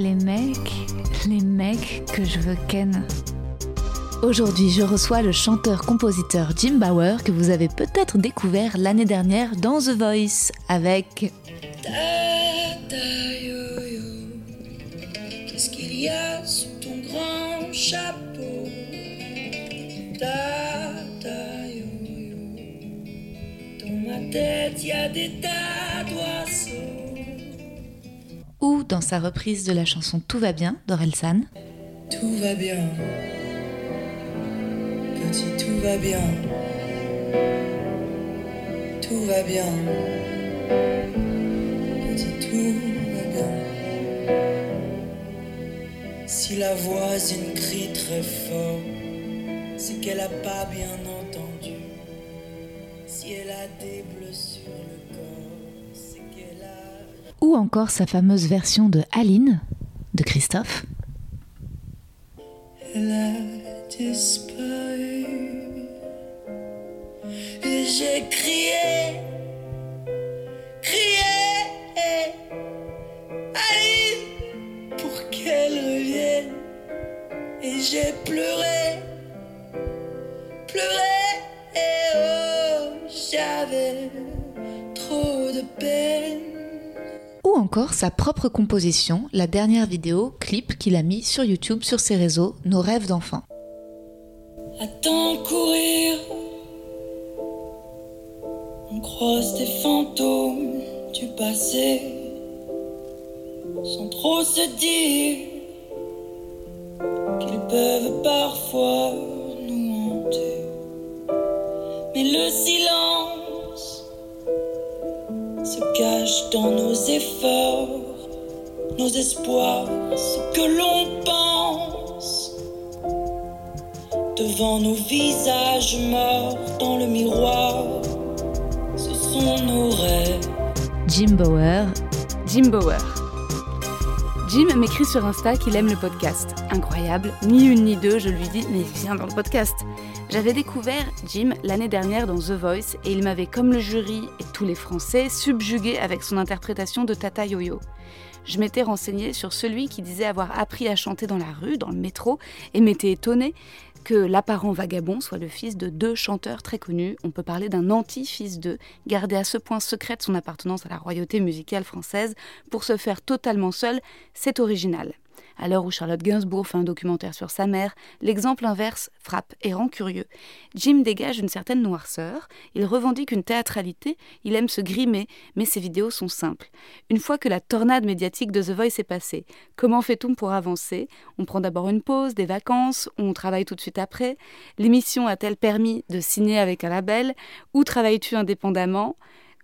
Les mecs, les mecs que je veux ken. Aujourd'hui, je reçois le chanteur-compositeur Jim Bauer que vous avez peut-être découvert l'année dernière dans The Voice avec Qu'est-ce qu'il y a sous ton grand chapeau? Dans ma tête, il y a des tas d'oiseaux ou dans sa reprise de la chanson Tout va bien d'Orelsan. Tout va bien. Petit, tout va bien. Tout va bien. Petit, tout va bien. Si la voisine crie très fort, c'est qu'elle a pas bien entendu. Si elle a des bleus ou encore sa fameuse version de Aline de Christophe. Elle a disparu. Et j'ai crié, crié, Aline, pour qu'elle revienne. Et j'ai pleuré, pleuré, et oh, j'avais trop de peine. Ou encore sa propre composition, la dernière vidéo, clip qu'il a mis sur YouTube sur ses réseaux, Nos rêves d'enfants. Attends courir. On croise des fantômes du passé sans trop se dire qu'ils peuvent parfois nous hanter. Mais le silence se cache dans nos efforts, nos espoirs, ce que l'on pense devant nos visages morts dans le miroir. Ce sont nos rêves. Jim Bauer, Jim Bauer. Jim m'écrit sur Insta qu'il aime le podcast. Incroyable, ni une ni deux, je lui dis mais viens dans le podcast. J'avais découvert Jim l'année dernière dans The Voice et il m'avait, comme le jury et tous les Français, subjugué avec son interprétation de Tata Yo-Yo. Je m'étais renseignée sur celui qui disait avoir appris à chanter dans la rue, dans le métro, et m'étais étonnée que l'apparent vagabond soit le fils de deux chanteurs très connus. On peut parler d'un anti-fils d'eux, gardé à ce point secrète son appartenance à la royauté musicale française pour se faire totalement seul. C'est original. À l'heure où Charlotte Gainsbourg fait un documentaire sur sa mère, l'exemple inverse frappe et rend curieux. Jim dégage une certaine noirceur, il revendique une théâtralité, il aime se grimer, mais ses vidéos sont simples. Une fois que la tornade médiatique de The Voice est passée, comment fait-on pour avancer? On prend d'abord une pause, des vacances, on travaille tout de suite après? L'émission a-t-elle permis de signer avec un label? Où travailles-tu indépendamment?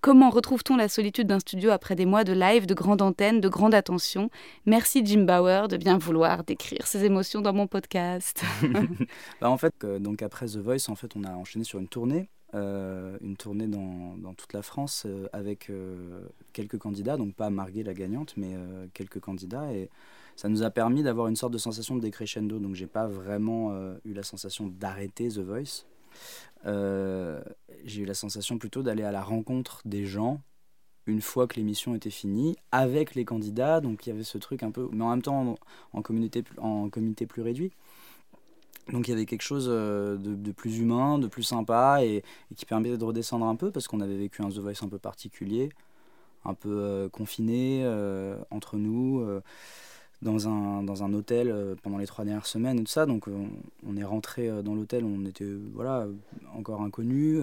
Comment retrouve-t-on la solitude d'un studio après des mois de live, de grande antenne, de grande attention? Merci Jim Bauer de bien vouloir décrire ses émotions dans mon podcast. bah en fait, euh, donc après The Voice, en fait, on a enchaîné sur une tournée, euh, une tournée dans, dans, toute la France euh, avec quelques candidats, donc pas Marguerite la gagnante, mais quelques candidats et ça nous a permis d'avoir une sorte de sensation de décrescendo. Donc j'ai pas vraiment eu la sensation d'arrêter The Voice. Euh, j'ai eu la sensation plutôt d'aller à la rencontre des gens une fois que l'émission était finie, avec les candidats. Donc il y avait ce truc un peu, mais en même temps en, communauté, comité plus réduit. Donc il y avait quelque chose euh, de, plus humain, de plus sympa et, qui permettait de redescendre un peu parce qu'on avait vécu un The Voice un peu particulier, un peu euh, confiné entre nous, dans, un, dans un hôtel euh, pendant les trois dernières semaines et tout ça. Donc on, on est rentré euh, dans l'hôtel, on était voilà, encore inconnus.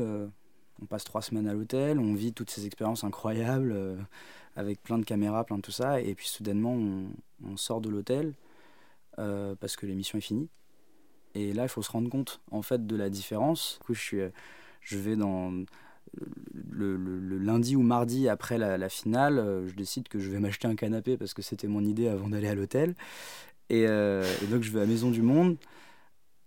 on passe trois semaines à l'hôtel, on vit toutes ces expériences incroyables avec plein de caméras, plein de tout ça. Et puis soudainement, on, on sort de l'hôtel parce que l'émission est finie. Et là, il faut se rendre compte en fait de la différence. Du coup, je, suis, je vais dans le, le- lundi ou mardi après la, finale, euh, je décide que je vais m'acheter un canapé parce que c'était mon idée avant d'aller à l'hôtel. Et, euh, donc je vais à Maison du Monde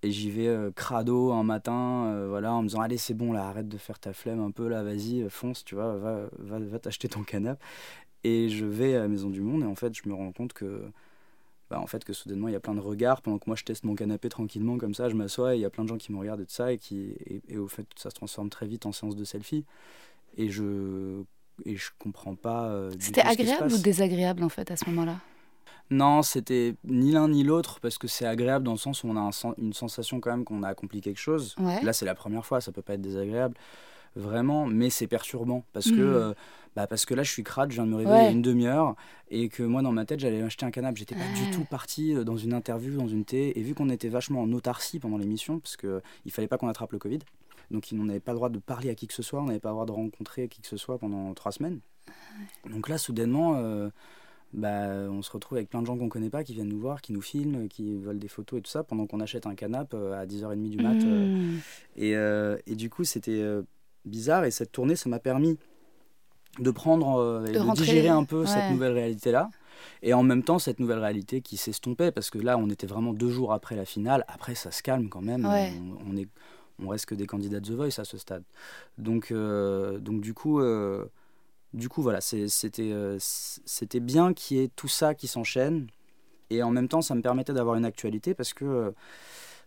et j'y vais euh, crado un matin, voilà, en me disant allez c'est bon là, arrête de faire ta flemme un peu là, vas-y fonce, tu vois, va, va, va t'acheter ton canapé. Et je vais à Maison du Monde et en fait je me rends compte que bah, en fait que soudainement il y a plein de regards pendant que moi je teste mon canapé tranquillement comme ça je m'assois et il y a plein de gens qui me regardent et tout ça et qui et, et au fait ça se transforme très vite en séance de selfie et je et je comprends pas euh, C'était agréable ou désagréable en fait à ce moment-là? Non c'était ni l'un ni l'autre parce que c'est agréable dans le sens où on a un une sensation quand même qu'on a accompli quelque chose Ouais. là c'est la première fois ça peut pas être désagréable vraiment mais c'est perturbant parce que Mhm. euh, bah parce que là je suis crade je viens de me réveiller il y a Ouais. une demi-heure et que moi dans ma tête j'allais acheter un canapé j'étais pas Ouais. du tout parti euh, dans une interview dans une thé et vu qu'on était vachement en autarcie pendant l'émission parce que il fallait pas qu'on attrape le covid donc on n'avait pas le droit de parler à qui que ce soit on n'avait pas le droit de rencontrer qui que ce soit pendant trois semaines donc là soudainement euh, bah, on se retrouve avec plein de gens qu'on connaît pas qui viennent nous voir qui nous filment qui veulent des photos et tout ça pendant qu'on achète un canapé euh, à 10h30 du mat euh, Mmh. et, euh, et du coup, c'était bizarre. Et cette tournée, ça m'a permis de prendre euh, et De digérer un peu ouais. cette nouvelle réalité-là. Et en même temps, cette nouvelle réalité qui s'estompait, parce que là, on était vraiment deux jours après la finale. Après, ça se calme quand même. Ouais. On, on est, on reste que des candidats de The Voice à ce stade. Donc, euh, donc du coup, euh, du coup, voilà, c'était, euh, c'était bien qu'il y ait tout ça qui s'enchaîne. Et en même temps, ça me permettait d'avoir une actualité parce que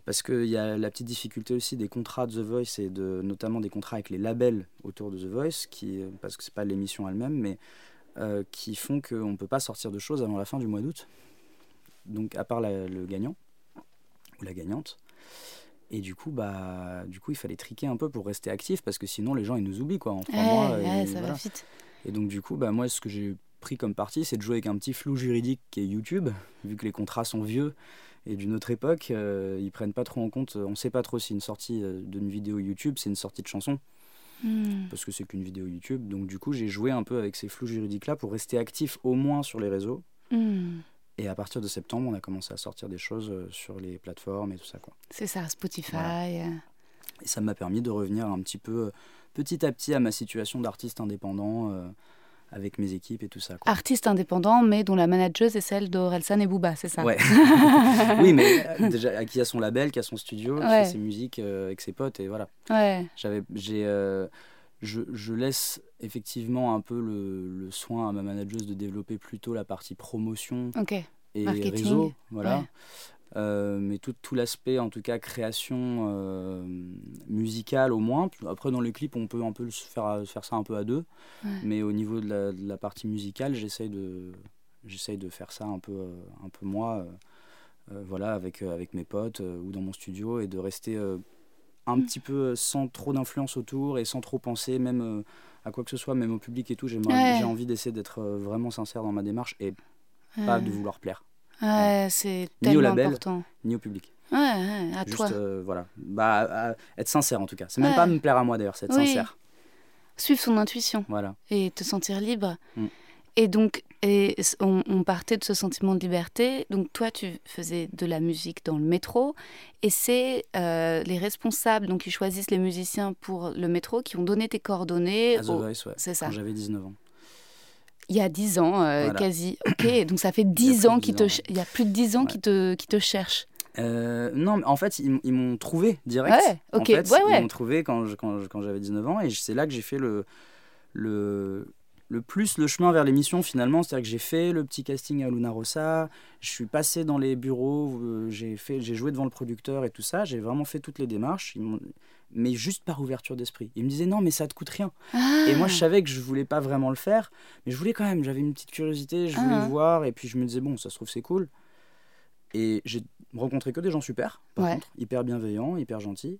parce qu'il y a la petite difficulté aussi des contrats de The Voice et de, notamment des contrats avec les labels autour de The Voice, qui, euh, parce que c'est pas l'émission elle-même, mais euh, qui font qu'on ne peut pas sortir de choses avant la fin du mois d'août. Donc à part la- le gagnant ou la gagnante. Et du coup, bah, du coup, il fallait triquer un peu pour rester actif parce que sinon les gens ils nous oublient quoi en trois Ouais, mois. ouais, et ça va voilà. vite. Et donc du coup, bah, moi, ce que j'ai pris comme parti, c'est de jouer avec un petit flou juridique qui est YouTube, vu que les contrats sont vieux et d'une autre époque, euh, ils prennent pas trop en compte. On sait pas trop si une sortie euh, d'une vidéo YouTube, c'est une sortie de chanson, Mmh. parce que c'est qu'une vidéo YouTube. Donc du coup, j'ai joué un peu avec ces flous juridiques-là pour rester actif au moins sur les réseaux. Mmh. Et à partir de septembre, on a commencé à sortir des choses euh, sur les plateformes et tout ça. C'est ça, Spotify. Voilà. Et ça m'a permis de revenir un petit peu, petit à petit, à ma situation d'artiste indépendant, euh, avec mes équipes et tout ça. Quoi. Artiste indépendant, mais dont la manageuse est celle d'Orelsan et Booba, c'est ça? Ouais. oui, mais euh, déjà, qui a son label, qui a son studio, qui Ouais. fait ses musiques euh, avec ses potes, et voilà. Ouais. J'avais, j'ai, euh, je, je laisse effectivement un peu le, le soin à ma manageuse de développer plutôt la partie promotion et Marketing, réseau, voilà. Euh, mais tout, tout l'aspect, en tout cas création euh, musicale au moins. Après, dans les clips, on peut un peu se faire, faire ça un peu à deux. Ouais. Mais au niveau de la, de la partie musicale, j'essaye de, j'essaye de faire ça un peu, euh, un peu moi, euh, euh, voilà, avec, euh, avec mes potes euh, ou dans mon studio et de rester euh, un Mm. petit peu euh, sans trop d'influence autour et sans trop penser même euh, à quoi que ce soit, même au public et tout. Ouais. J'ai envie d'essayer d'être euh, vraiment sincère dans ma démarche et pas de vouloir plaire, Ouais, c'est Ni au tellement label. important. ni au public. Ouais, ouais, à Juste, toi. euh, voilà. Bah, être sincère en tout cas. C'est même Ouais. pas me plaire à moi d'ailleurs, c'est être Oui. sincère. Suivre son intuition Voilà. et te sentir libre. Mm. Et donc, et on, on partait de ce sentiment de liberté. Donc, toi, tu faisais de la musique dans le métro. Et c'est euh, les responsables donc, qui choisissent les musiciens pour le métro qui ont donné tes coordonnées au- ouais. c'est ça. Quand j'avais 19 ans. Il y a 10 ans, euh, Voilà. quasi. Ok, donc ça fait 10 plus ans 10 te, il y a plus de 10 ans Ouais. qu'ils te, qu'ils te cherchent. Euh, non, mais en fait, ils, ils m'ont trouvé direct. Ouais, En ok, fait, ouais, ouais. Ils m'ont trouvé quand, je- quand, je- quand j'avais 19 ans et c'est là que j'ai fait le, le, le plus le chemin vers l'émission finalement. C'est-à-dire que j'ai fait le petit casting à Luna Rossa, je suis passé dans les bureaux, euh, j'ai fait, j'ai joué devant le producteur et tout ça. J'ai vraiment fait toutes les démarches, mais juste par ouverture d'esprit. Ils me disaient non, mais ça te coûte rien. Et moi, je Ah. savais que je voulais pas vraiment le faire, mais je voulais quand même. J'avais une petite curiosité, je voulais Ah. voir, et puis je me disais, bon, ça se trouve, c'est cool. Et j'ai rencontré que des gens super, par Ouais. contre, hyper bienveillants, hyper gentils,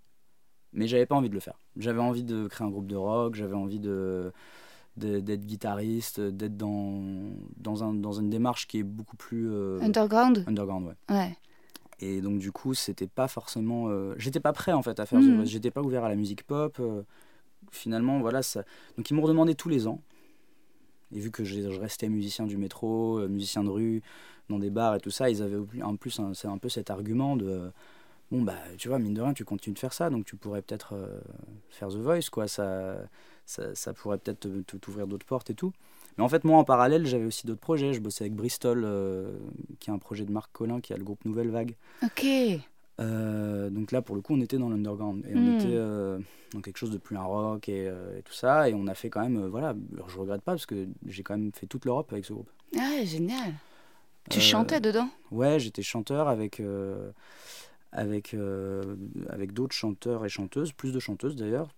mais j'avais pas envie de le faire. J'avais envie de créer un groupe de rock, j'avais envie de- d'être guitariste, d'être dans, dans, un, dans une démarche qui est beaucoup plus euh, Underground underground, ouais. Ouais. Et donc du coup, c'était pas forcément. euh, J'étais pas prêt en fait à faire. The Voice. J'étais pas ouvert à la musique pop. euh, finalement, voilà ça. Donc ils m'ont redemandé tous les ans. Et vu que je, je restais musicien du métro, musicien de rue, dans des bars et tout ça, ils avaient en plus un- un peu cet argument de bon, bah, tu vois, mine de rien, tu continues de faire ça, donc tu pourrais peut-être euh, faire The Voice, quoi. Ça, ça, ça pourrait peut-être t'ouvrir d'autres portes et tout. Mais en fait, moi, en parallèle, j'avais aussi d'autres projets. Je bossais avec Bristol, euh, qui est un projet de Marc Collin, qui a le groupe Nouvelle Vague. Ok. Euh, donc là, pour le coup, on était dans l'underground. Et Hmm. on était euh, dans quelque chose de plus un rock et, et tout ça. Et on a fait quand même, voilà, je regrette pas parce que j'ai quand même fait toute l'Europe avec ce groupe. Ah, génial. Tu chantais dedans? Ouais, j'étais chanteur avec, avec, euh, avec d'autres chanteurs et chanteuses, plus de chanteuses d'ailleurs,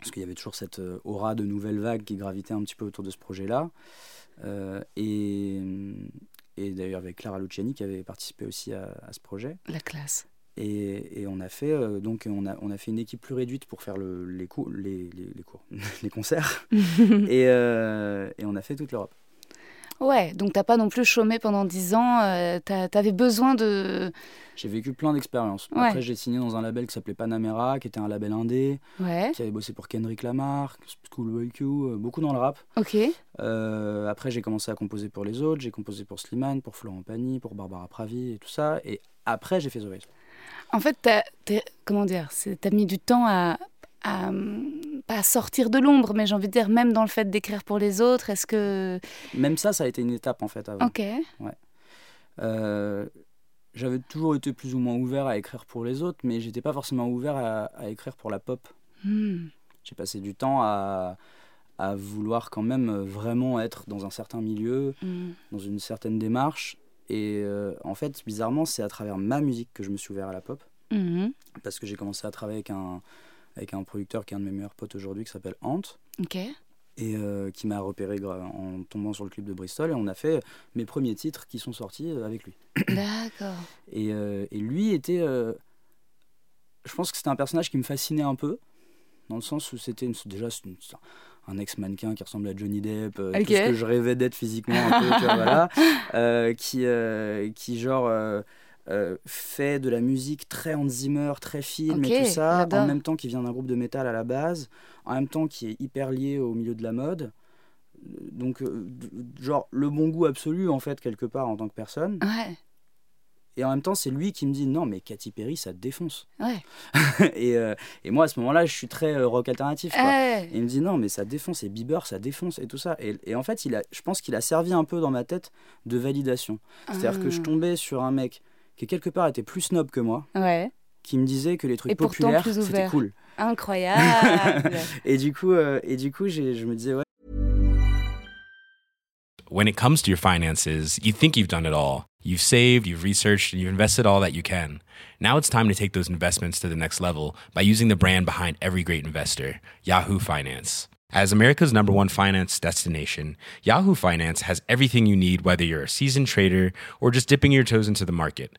parce qu'il y avait toujours cette euh, aura de nouvelle vague qui gravitait un petit peu autour de ce projet-là. Euh, et et d'ailleurs avec Clara Luciani qui avait participé aussi à, à ce projet. La classe. Et, et on a fait euh, donc on a, on a fait une équipe plus réduite pour faire le, les, cours, les, les, les cours, les concerts. et, euh, et on a fait toute l'Europe. Ouais, donc t'as pas non plus chômé pendant 10 ans, euh, t'avais besoin de... J'ai vécu plein d'expériences. Ouais. Après, j'ai signé dans un label qui s'appelait Panamera, qui était un label indé, Ouais, qui avait bossé pour Kendrick Lamar, Schoolboy Q, euh, beaucoup dans le rap. ok. Euh, après, j'ai commencé à composer pour les autres. J'ai composé pour Slimane, pour Florent Pagny, pour Barbara Pravi et tout ça. Et après, j'ai fait The Voice. En fait, t'as, comment dire, t'as mis du temps à, à, hum, pas sortir de l'ombre, mais j'ai envie de dire, même dans le fait d'écrire pour les autres, est-ce que... Même ça, ça a été une étape en fait avant. Ok, Euh, j'avais toujours été plus ou moins ouvert à écrire pour les autres, mais j'étais pas forcément ouvert à, à écrire pour la pop. Hmm. J'ai passé du temps à, à vouloir quand même euh, vraiment être dans un certain milieu, Hmm. dans une certaine démarche. Et euh, en fait, bizarrement, c'est à travers ma musique que je me suis ouvert à la pop. Mhm. Parce que j'ai commencé à travailler avec un, avec un producteur qui est un de mes meilleurs potes aujourd'hui, qui s'appelle Ant, Ok. et euh, qui m'a repéré en tombant sur le clip de Bristol. Et on a fait mes premiers titres qui sont sortis euh, avec lui. D'accord. Et, euh, et lui était. euh, je pense que c'était un personnage qui me fascinait un peu, dans le sens où c'était une- déjà une- un ex-mannequin qui ressemble à Johnny Depp, euh, tout ce que je rêvais d'être physiquement un peu, tu vois, voilà, euh, qui, euh, qui genre. Euh, fait de la musique très Hans Zimmer, très film et tout ça, en même temps qui vient d'un groupe de métal à la base, en même temps qui est hyper lié au milieu de la mode. Donc, euh, genre, le bon goût absolu, en fait, quelque part, en tant que personne. Ouais, Et en même temps, c'est lui qui me dit non, mais Katy Perry, ça te défonce. ouais. et, euh, et moi, à ce moment-là, je suis très euh, rock alternatif. Quoi. Ouais. Et il me dit non, mais ça défonce. Et Bieber, ça défonce et tout ça. Et, et en fait, il a, je pense qu'il a servi un peu dans ma tête de validation. C'est-à-dire que je Ah. tombais sur un mec qui, quelque part, était plus snob que moi, Ouais, qui me disait que les trucs Et populaires, c'était cool. incroyable. Et du coup, euh, et du coup je me disais, ouais, when it comes to your finances, you think you've done it all. You've saved, you've researched, and you've invested all that you can. Now it's time to take those investments to the next level by using the brand behind every great investor, Yahoo Finance. As America's number one finance destination, Yahoo Finance has everything you need, whether you're a seasoned trader or just dipping your toes into the market.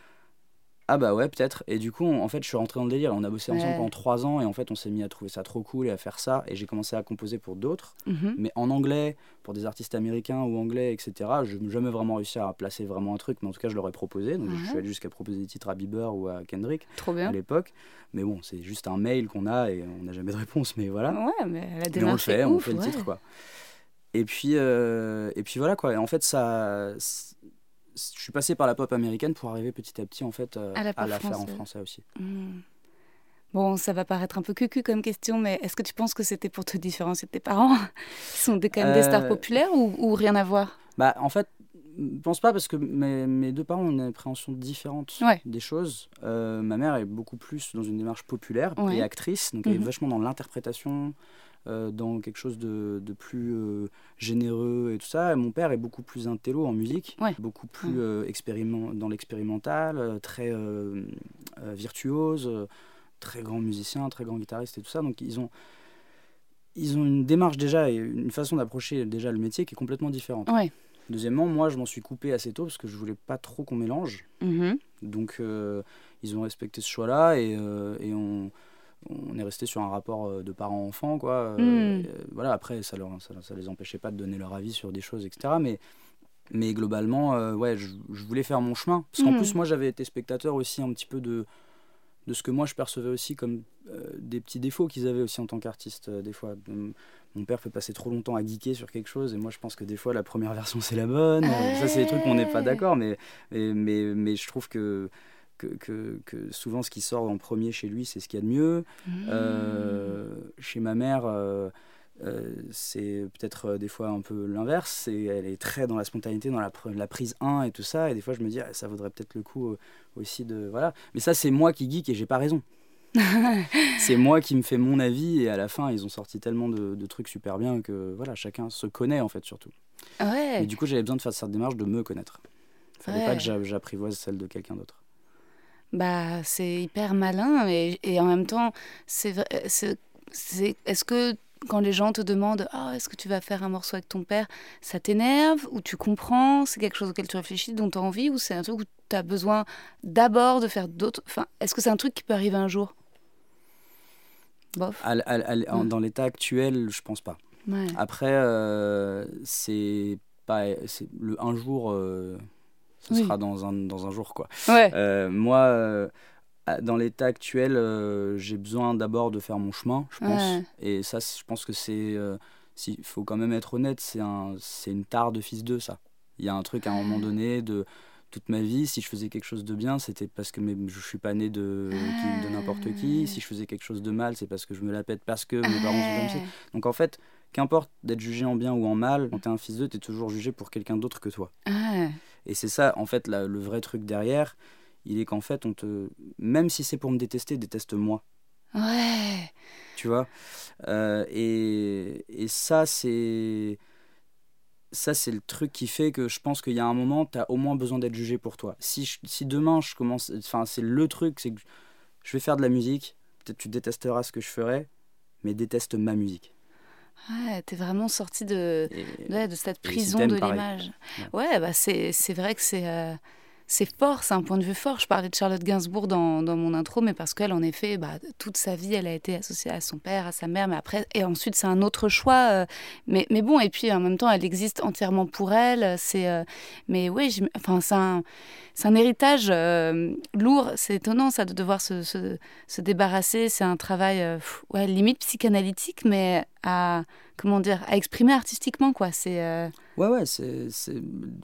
ah bah ouais, peut-être. Et du coup, on- en fait, je suis rentré dans le délire. On a bossé ensemble Ouais. pendant trois ans et en fait, on s'est mis à trouver ça trop cool et à faire ça. Et j'ai commencé à composer pour d'autres. Mhm. mais en anglais, pour des artistes américains ou anglais, etc. Je n'ai jamais vraiment réussi à placer vraiment un truc, mais en tout cas, je leur ai proposé. Donc, je suis allé jusqu'à proposer des titres à Bieber ou à Kendrick Trop à bien. l'époque. Mais bon, c'est juste un mail qu'on a et on n'a jamais de réponse, mais voilà. Ouais, mais la mais on le démarche fait, on fait le titre, quoi. Et puis, euh, et puis voilà, quoi. Et en fait, ça. Je suis passé par la pop américaine pour arriver petit à petit, en fait, euh, À la faire en français aussi. Hmm. Bon, ça va paraître un peu cucu comme question, mais est-ce que tu penses que c'était pour te différencier de tes parents? Qui sont des, quand même des stars Euh, populaires ou, ou rien à voir? Bah, en fait, je pense pas parce que mes, mes deux parents ont une appréhension différente Ouais. des choses. Euh, ma mère est beaucoup plus dans une démarche populaire Ouais. et actrice, donc elle est Mhm. vachement dans l'interprétation, dans quelque chose de, de plus euh, généreux et tout ça. Et mon père est beaucoup plus intello en musique, Ouais. beaucoup plus Ouais. euh, expériment- dans l'expérimental, euh, très euh, euh, virtuose, euh, très grand musicien, très grand guitariste et tout ça. Donc ils ont ils ont une démarche déjà et une façon d'approcher déjà le métier qui est complètement différente. Ouais. Deuxièmement, moi, je m'en suis coupé assez tôt parce que je voulais pas trop qu'on mélange. Mhm. Donc, euh, ils ont respecté ce choix-là et, euh, et on, on est resté sur un rapport euh, de parents-enfants, quoi. Euh, Mm. euh, voilà, après, ça, leur, ça, ça les empêchait pas de donner leur avis sur des choses, etc. Mais, Mais globalement, euh, ouais, je, je voulais faire mon chemin. Parce qu'en Mhm. plus, moi, j'avais été spectateur aussi un petit peu de, de ce que moi, je percevais aussi comme euh, des petits défauts qu'ils avaient aussi en tant qu'artiste, euh, des fois. Mon père peut passer trop longtemps à geeker sur quelque chose, et moi, je pense que des fois, la première version, c'est la bonne. Ça, c'est des trucs où on n'est pas d'accord, mais, mais, mais, mais je trouve que, que, que, que souvent, ce qui sort en premier chez lui, c'est ce qu'il y a de mieux. Euh, chez ma mère, euh, euh, c'est peut-être des fois un peu l'inverse. Elle est très dans la spontanéité, dans la, pr- la prise 1 et tout ça. Et des fois, je me dis, ah, ça vaudrait peut-être le coup aussi de. Voilà. Mais ça, c'est moi qui geek et j'ai pas raison. c'est moi qui me fais mon avis. Et à la fin, ils ont sorti tellement de, de trucs super bien que voilà, chacun se connaît en fait, surtout. Ouais. Et du coup, j'avais besoin de faire cette démarche de me connaître. Fallait pas que j'a- j'apprivoise celle de quelqu'un d'autre. Bah, c'est hyper malin et, et en même temps, c'est vrai- c'est c'est est-ce que quand les gens te demandent ah est-ce que tu vas faire un morceau avec ton père, ça t'énerve ou tu comprends, c'est quelque chose auquel tu réfléchis, dont tu as envie ou c'est un truc où tu as besoin d'abord de faire d'autres enfin, est-ce que c'est un truc qui peut arriver un jour? Bof. À à à Mm. Dans l'état actuel, je pense pas. Ouais. Après, euh, c'est pas c'est le un jour, euh, ce Oui. sera dans un dans un jour quoi. Ouais. Euh, moi, euh, dans l'état actuel, euh, j'ai besoin d'abord de faire mon chemin, je pense. Ouais. Et ça, je pense que c'est, s'il faut quand même être honnête, c'est un une tare de fils d'eux ça. Il y a un truc à un moment donné de toute ma vie, si je faisais quelque chose de bien, c'était parce que mes, je suis pas né de, de n'importe qui. Si je faisais quelque chose de mal, c'est parce que je me la pète parce que mes parents sont comme ça. Donc en fait, qu'importe d'être jugé en bien ou en mal, quand t'es un fils d'eux, t'es toujours jugé pour quelqu'un d'autre que toi. Et c'est ça, en fait, la- le vrai truc derrière, il est qu'en fait, on te, même si c'est pour me détester, déteste-moi, Ouais. tu vois? Euh, et, et ça, c'est ça, c'est le truc qui fait que je pense qu'il y a un moment, t'as au moins besoin d'être jugé pour toi. Si, je- si demain je commence, enfin, c'est le truc, c'est que je vais faire de la musique. Peut-être tu détesteras ce que je ferai, mais déteste ma musique. Ouais, t'es vraiment sorti de, Et- ouais, de cette et prison de l'image. Ouais, bah c'est c'est vrai que c'est euh, c'est fort, c'est un point de vue fort. Je parlais de Charlotte Gainsbourg dans, dans mon intro, mais parce qu'elle, en effet, bah, toute sa vie, elle a été associée à son père, à sa mère, mais après, et ensuite, c'est un autre choix. euh, mais, mais bon, et puis en même temps, elle existe entièrement pour elle. C'est, euh, mais oui, enfin, c'est un, c'est un héritage euh, lourd. C'est étonnant, ça, de devoir se, se, se débarrasser. C'est un travail, pff, ouais, limite psychanalytique, mais à, comment dire, à exprimer artistiquement, quoi. C'est, euh, Ouais, ouais, c'est,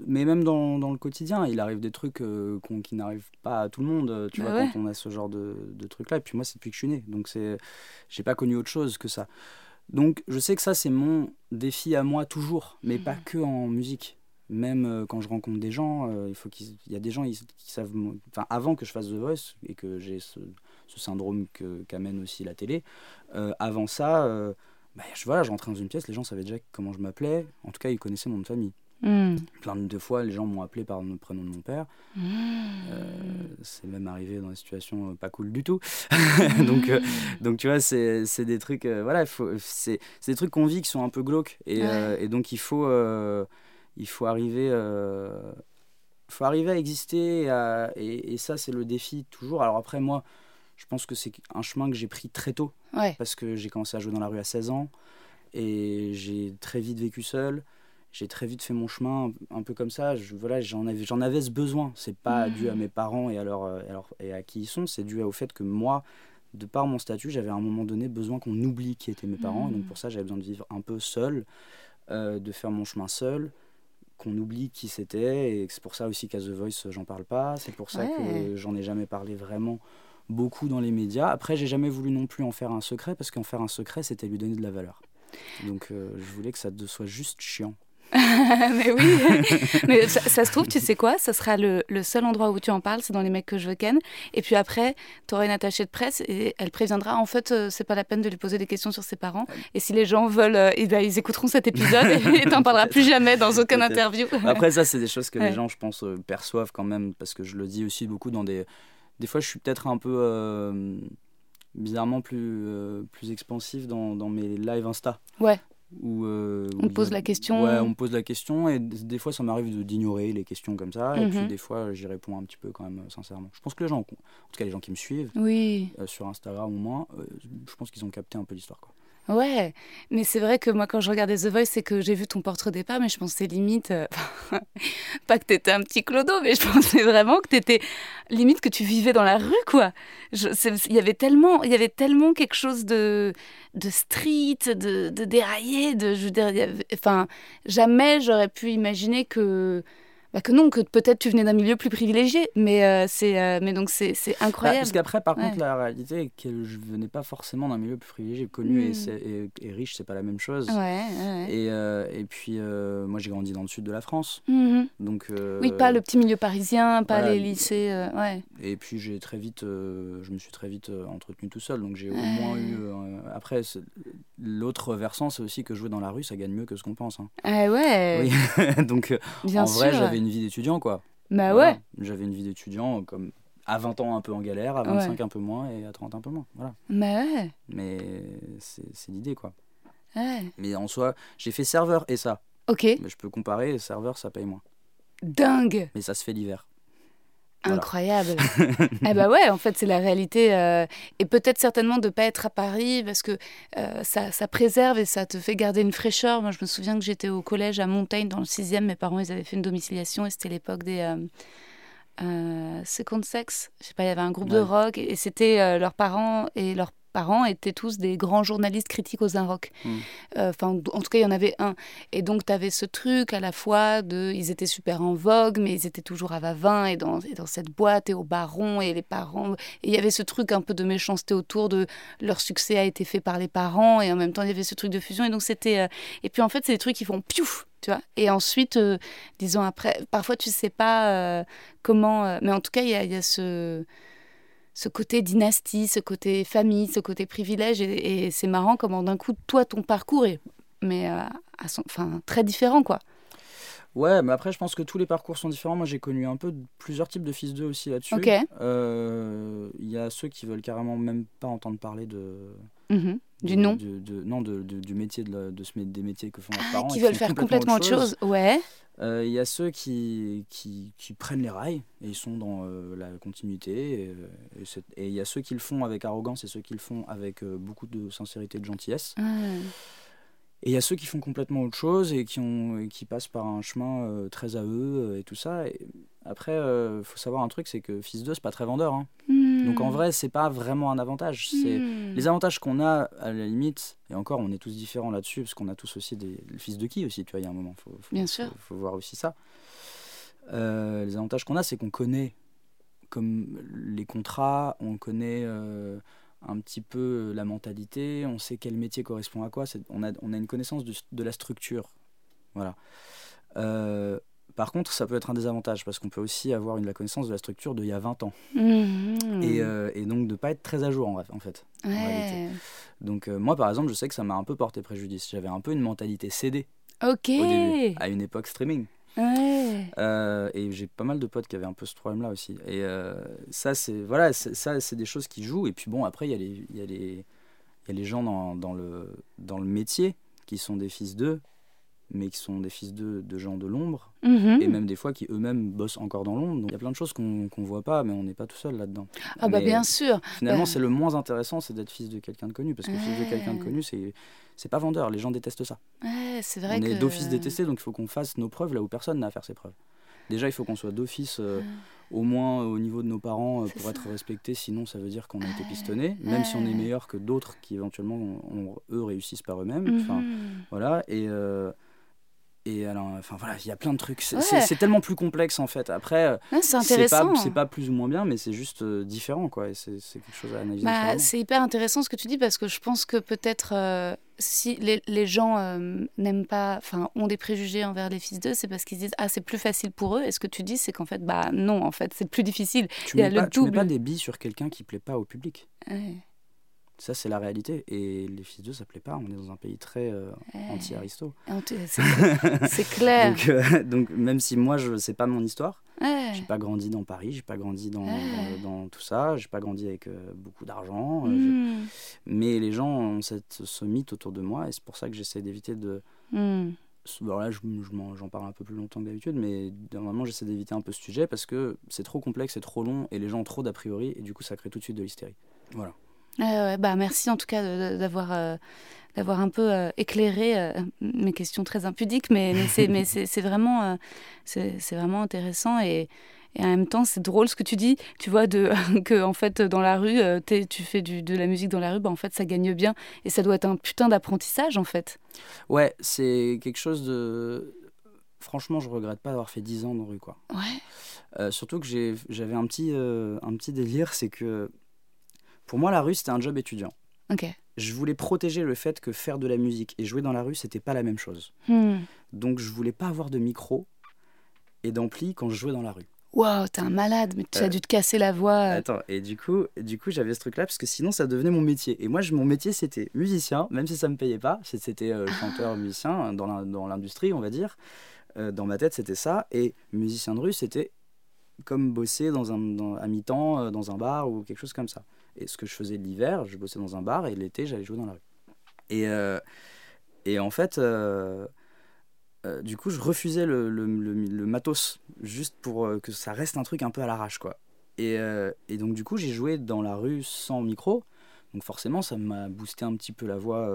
mais même dans, dans le quotidien, il arrive des trucs euh, qui n'arrivent pas à tout le monde, euh, tu Bah vois, ouais. quand on a ce genre de, de trucs-là. Et puis moi, c'est depuis que je suis né, donc c'est, j'ai pas connu autre chose que ça. Donc je sais que ça, c'est mon défi à moi toujours, mais pas que en musique. Même euh, quand je rencontre des gens, il faut qu'il il y a des gens ils- qui savent, enfin avant que je fasse The Voice et que j'ai ce, ce syndrome que, qu'amène aussi la télé, avant ça, bah, je, voilà, je rentrais dans une pièce, les gens savaient déjà comment je m'appelais, en tout cas ils connaissaient mon nom de famille. hmm. Plein de fois, les gens m'ont appelé par le prénom de mon père. Hmm. Euh, c'est même arrivé dans des situations euh, pas cool du tout. donc, euh, donc, tu vois, c'est c'est des trucs, euh, voilà, c'est des trucs qu'on vit qui sont un peu glauques. Et, et donc, il faut, il faut arriver. faut arriver à exister et, à- et- et ça c'est le défi toujours alors après moi je pense que c'est un chemin que j'ai pris très tôt Ouais. parce que j'ai commencé à jouer dans la rue à 16 ans et j'ai très vite vécu seul. J'ai très vite fait mon chemin un, peu comme ça. Je, voilà, j'en avais, j'en avais ce besoin. C'est pas Mhm. dû à mes parents et à, leur, euh, et à leur- et à qui ils sont. C'est dû au fait que moi, de par mon statut, j'avais à un moment donné besoin qu'on oublie qui étaient mes parents. Et donc Mhm. pour ça, j'avais besoin de vivre un peu seul, euh, de faire mon chemin seul, qu'on oublie qui c'était. Et c'est pour ça aussi qu'à The Voice, j'en parle pas. C'est pour ça Ouais. que j'en ai jamais parlé vraiment beaucoup dans les médias. Après, j'ai jamais voulu non plus en faire un secret parce qu'en faire un secret, c'était lui donner de la valeur. Donc, euh, je voulais que ça soit juste chiant. mais oui, mais ça, ça se trouve, tu sais quoi? Ça sera le, le seul endroit où tu en parles, c'est dans les mecs que je veux ken. Et puis après, tu auras une attachée de presse et elle préviendra. En fait, euh, c'est pas la peine de lui poser des questions sur ses parents. Et si les gens veulent, euh, eh ben, ils écouteront cet épisode et t'en parleras plus jamais dans aucune interview. Après, ça, c'est des choses que Ouais. les gens, je pense, euh, perçoivent quand même parce que je le dis aussi beaucoup dans des. Des fois, je suis peut-être un peu euh, bizarrement plus, euh, plus expansif dans, dans mes lives Insta. Ouais. Où, euh, On où pose a- la question. Ouais, on me pose la question et des fois ça m'arrive d'ignorer les questions comme ça et puis Mhm. des fois j'y réponds un petit peu quand même euh, sincèrement. Je pense que les gens, en tout cas les gens qui me suivent Oui. sur Instagram au moins, je pense qu'ils ont capté un peu l'histoire quoi. Ouais, mais c'est vrai que moi, quand je regardais The Voice, c'est que j'ai vu ton portrait départ, mais je pensais limite, euh, pas que t'étais un petit clodo, mais je pensais vraiment que t'étais limite que tu vivais dans la rue, quoi. Il y avait tellement, il y avait tellement quelque chose de, de street, de, de déraillé, de, je veux dire, enfin, jamais j'aurais pu imaginer que, bah, que non, que peut-être tu venais d'un milieu plus privilégié, mais euh, c'est, euh, mais donc c'est, c'est Bah, incroyable. parce qu'après, par Ouais. contre, la réalité est que je venais pas forcément d'un milieu plus privilégié, connu et, Mm. c'est- et, et riche, c'est pas la même chose. Ouais, ouais. Et, euh, et puis, moi, j'ai grandi dans le sud de la France. Mhm. Donc, Oui, pas le petit milieu parisien, pas voilà. les lycées, ouais. Et puis, j'ai très vite, je me suis très vite entretenu tout seul. Donc, j'ai au moins eu. après, l'autre versant, c'est aussi que jouer dans la rue, ça gagne mieux que ce qu'on pense. hein. Ah ouais, Oui. donc, euh, bien en vrai, j'avais une vie d'étudiant, quoi. Bah Voilà. ouais, J'avais une vie d'étudiant comme à 20 ans un peu en galère, à 25 un peu moins et à 30 un peu moins. Voilà. bah ouais, Mais c'est c'est l'idée quoi. ouais. Mais en soi, j'ai fait serveur et ça. Ok, Mais je peux comparer, serveur ça paye moins. dingue, Mais ça se fait l'hiver. Voilà. incroyable. eh bah ouais, en fait, c'est la réalité. euh, et peut-être certainement de pas être à Paris parce que euh, ça, ça préserve et ça te fait garder une fraîcheur. Moi, je me souviens que j'étais au collège à Montaigne dans le 6e. Mes parents, ils avaient fait une domiciliation et c'était l'époque des. Euh, Second Sex, je sais pas, il y avait un groupe de rock et c'était leurs parents et leurs parents étaient tous des grands journalistes critiques aux un rock. Mm. Euh, Enfin, en tout cas, il y en avait un. Et donc, tu avais ce truc à la fois de. Ils étaient super en vogue, mais ils étaient toujours à Vavin et dans, et dans cette boîte et au baron et les parents. Et il y avait ce truc un peu de méchanceté autour de leur succès a été fait par les parents et en même temps, il y avait ce truc de fusion. Et donc, c'était. euh, Et puis, en fait, c'est des trucs qui font piouf, tu vois. Et ensuite, euh, disons après, parfois, tu sais pas euh, comment. euh, Mais en tout cas, il y y a ce ce côté dynastie, ce côté famille, ce côté privilège. Et, c'est marrant comment d'un coup, toi, ton parcours est mais, euh, à son, très différent, quoi. Ouais, mais après je pense que tous les parcours sont différents. Moi j'ai connu un peu de- plusieurs types de fils d'eux aussi là-dessus. Ok. Euh, Il y a ceux qui veulent carrément même pas entendre parler de. Mhm. Du de- nom. de- de- non, de, de- du métier, de, la- de ce, mé- des métiers que font leurs Ah, parents. qui veulent font faire complètement autre chose. Ouais. Euh, Il y a ceux qui, qui, qui prennent les rails et ils sont dans euh, la continuité. Et, euh, et c'est- et il y a ceux qui le font avec arrogance et ceux qui le font avec euh, beaucoup de sincérité et de gentillesse. Ah. Et il y a ceux qui font complètement autre chose et qui, ont, et qui passent par un chemin euh, très à eux euh, et tout ça. Et après, il faut savoir un truc c'est que Fils 2, c'est pas très vendeur. hein. Donc en Hmm. vrai, c'est pas vraiment un avantage. C'est Hmm. Les avantages qu'on a, à la limite, et encore, on est tous différents là-dessus, parce qu'on a tous aussi des le fils de qui aussi, tu vois, il y a un moment, faut, faut, Bien faut- sûr. faut voir aussi ça. Euh, les avantages qu'on a, c'est qu'on connaît comme les contrats, on connaît euh, un petit peu la mentalité, on sait quel métier correspond à quoi, on a, on a une connaissance de la structure. Voilà. Euh, par contre, ça peut être un désavantage, parce qu'on peut aussi avoir une, la connaissance de la structure d'il y a 20 ans, et, euh, et donc de pas être très à jour en, en fait. ouais. réalité. Donc euh, moi par exemple je sais que ça m'a un peu porté préjudice. J'avais un peu une mentalité CD Ok. au début, à une époque streaming. Euh, et j'ai pas mal de potes qui avaient un peu ce problème là aussi. Et euh, ça c'est voilà, ça c'est des choses qui jouent. Et puis bon après il y a les, y y a les gens dans, dans, le, dans le métier qui sont des fils d'eux, mais qui sont des fils de gens de l'ombre. Mhm. Et même des fois qui eux-mêmes bossent encore dans l'ombre. Donc il y a plein de choses qu'on qu'on voit pas, mais on n'est pas tout seul là-dedans. Ah bah Mais- bien sûr. Finalement, Bah. c'est le moins intéressant, c'est d'être fils de quelqu'un de connu. Parce que fils de quelqu'un de Ouais. connu, c'est c'est pas vendeur. Les gens détestent ça. Ouais, c'est vrai on que. est d'office détesté, donc il faut qu'on fasse nos preuves là où personne n'a à faire ses preuves. Déjà, il faut qu'on soit d'office euh, au moins au niveau de nos parents euh, pour être ça. respecté. Sinon, ça veut dire qu'on a été Ouais. pistonné, même si on est Ouais. meilleur que d'autres qui éventuellement, ont- ont- eux, réussissent par eux-mêmes. Enfin, Mhm. voilà. Et. euh, et alors, enfin voilà, il y a plein de trucs. C'est Ouais. tellement plus complexe en fait. Après, euh, c'est pas, c'est pas plus ou moins bien, mais c'est juste euh, différent quoi. C'est quelque chose à analyser. Bah, c'est hyper intéressant ce que tu dis parce que je pense que peut-être euh, si les, les gens euh, n'aiment pas, enfin, ont des préjugés envers les fils d'eux, c'est parce qu'ils disent ah c'est plus facile pour eux. Et ce que tu dis, c'est qu'en fait bah non, en fait c'est plus difficile. tu il y a mets, le pas, tu mets pas double. des billes sur quelqu'un qui plaît pas au public. Ouais, Ça, c'est la réalité. Et les fils d'eux, ça plaît pas. On est dans un pays très euh, ouais. anti-aristo. C'est clair. Donc, euh, donc, même si moi, je sais pas mon histoire, Ouais. j'ai pas grandi dans Paris, j'ai pas grandi dans, dans tout ça, j'ai pas grandi avec euh, beaucoup d'argent. euh, j'ai- Mm. Mais les gens ont cette, ce mythe autour de moi et c'est pour ça que j'essaie d'éviter de. Mm. Bon, là, je, je j'en parle un peu plus longtemps que d'habitude, mais normalement, j'essaie d'éviter un peu ce sujet parce que c'est trop complexe, c'est trop long et les gens ont trop d'a priori et du coup, ça crée tout de suite de l'hystérie. Voilà. Bah merci en tout cas d'avoir euh, d'avoir un peu euh, éclairé euh, mes questions très impudiques, mais, mais c'est mais c'est c'est vraiment c'est vraiment intéressant et et en même temps, c'est drôle ce que tu dis, tu vois, de, que en fait, dans la rue, t'es- tu fais du, de la musique dans la rue, bah, en fait, ça gagne bien. Et ça doit être un putain d'apprentissage, en fait. Ouais, c'est quelque chose de. Franchement, je regrette pas d'avoir fait 10 ans dans rue, quoi. Ouais. Euh, surtout que j'avais un petit, euh, un petit délire, c'est que pour moi, la rue, c'était un job étudiant. Ok. Je voulais protéger le fait que faire de la musique et jouer dans la rue, c'était pas la même chose. Hmm. Donc, je voulais pas avoir de micro et d'ampli quand je jouais dans la rue. Waouh, t'es un malade, mais tu as Euh, dû te casser la voix. Attends, et du coup, du coup j'avais ce truc-là parce que sinon, ça devenait mon métier. Et moi, je- mon métier, c'était musicien, même si ça me payait pas. C'était euh, chanteur, musicien dans l'in- dans l'industrie, on va dire. Euh, dans ma tête, c'était ça. Et musicien de rue, c'était comme bosser dans un, dans- à mi-temps dans un bar ou quelque chose comme ça. Et ce que je faisais l'hiver, je bossais dans un bar et l'été, j'allais jouer dans la rue. Et, euh, et en fait, euh, euh, du coup, je refusais le, le, le- matos juste pour que ça reste un truc un peu à l'arrache, quoi. Et, et donc, du coup, j'ai joué dans la rue sans micro. Donc, forcément, ça m'a boosté un petit peu la voix.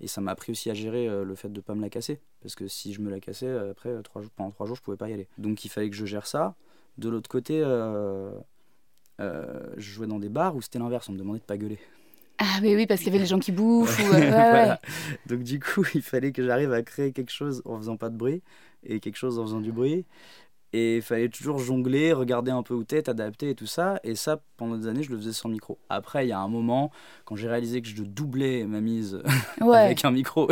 et ça m'a appris aussi à gérer le fait de pas me la casser. Parce que si je me la cassais, après, trois jours, pendant trois jours, je pouvais pas y aller. Donc, il fallait que je gère ça. De l'autre côté, je jouais dans des bars où c'était l'inverse. On me demandait de pas gueuler. Ah, mais oui, parce qu'il y avait les gens qui bouffent. ou, euh, ouais, Voilà. ouais. Donc du coup, il fallait que j'arrive à créer quelque chose en faisant pas de bruit et quelque chose en faisant du bruit. Et il fallait toujours jongler, regarder un peu où t'es, t'adapter et tout ça. Et ça, pendant des années, je le faisais sans micro. Après, il y a un moment, quand j'ai réalisé que je doublais ma mise Ouais. avec un micro,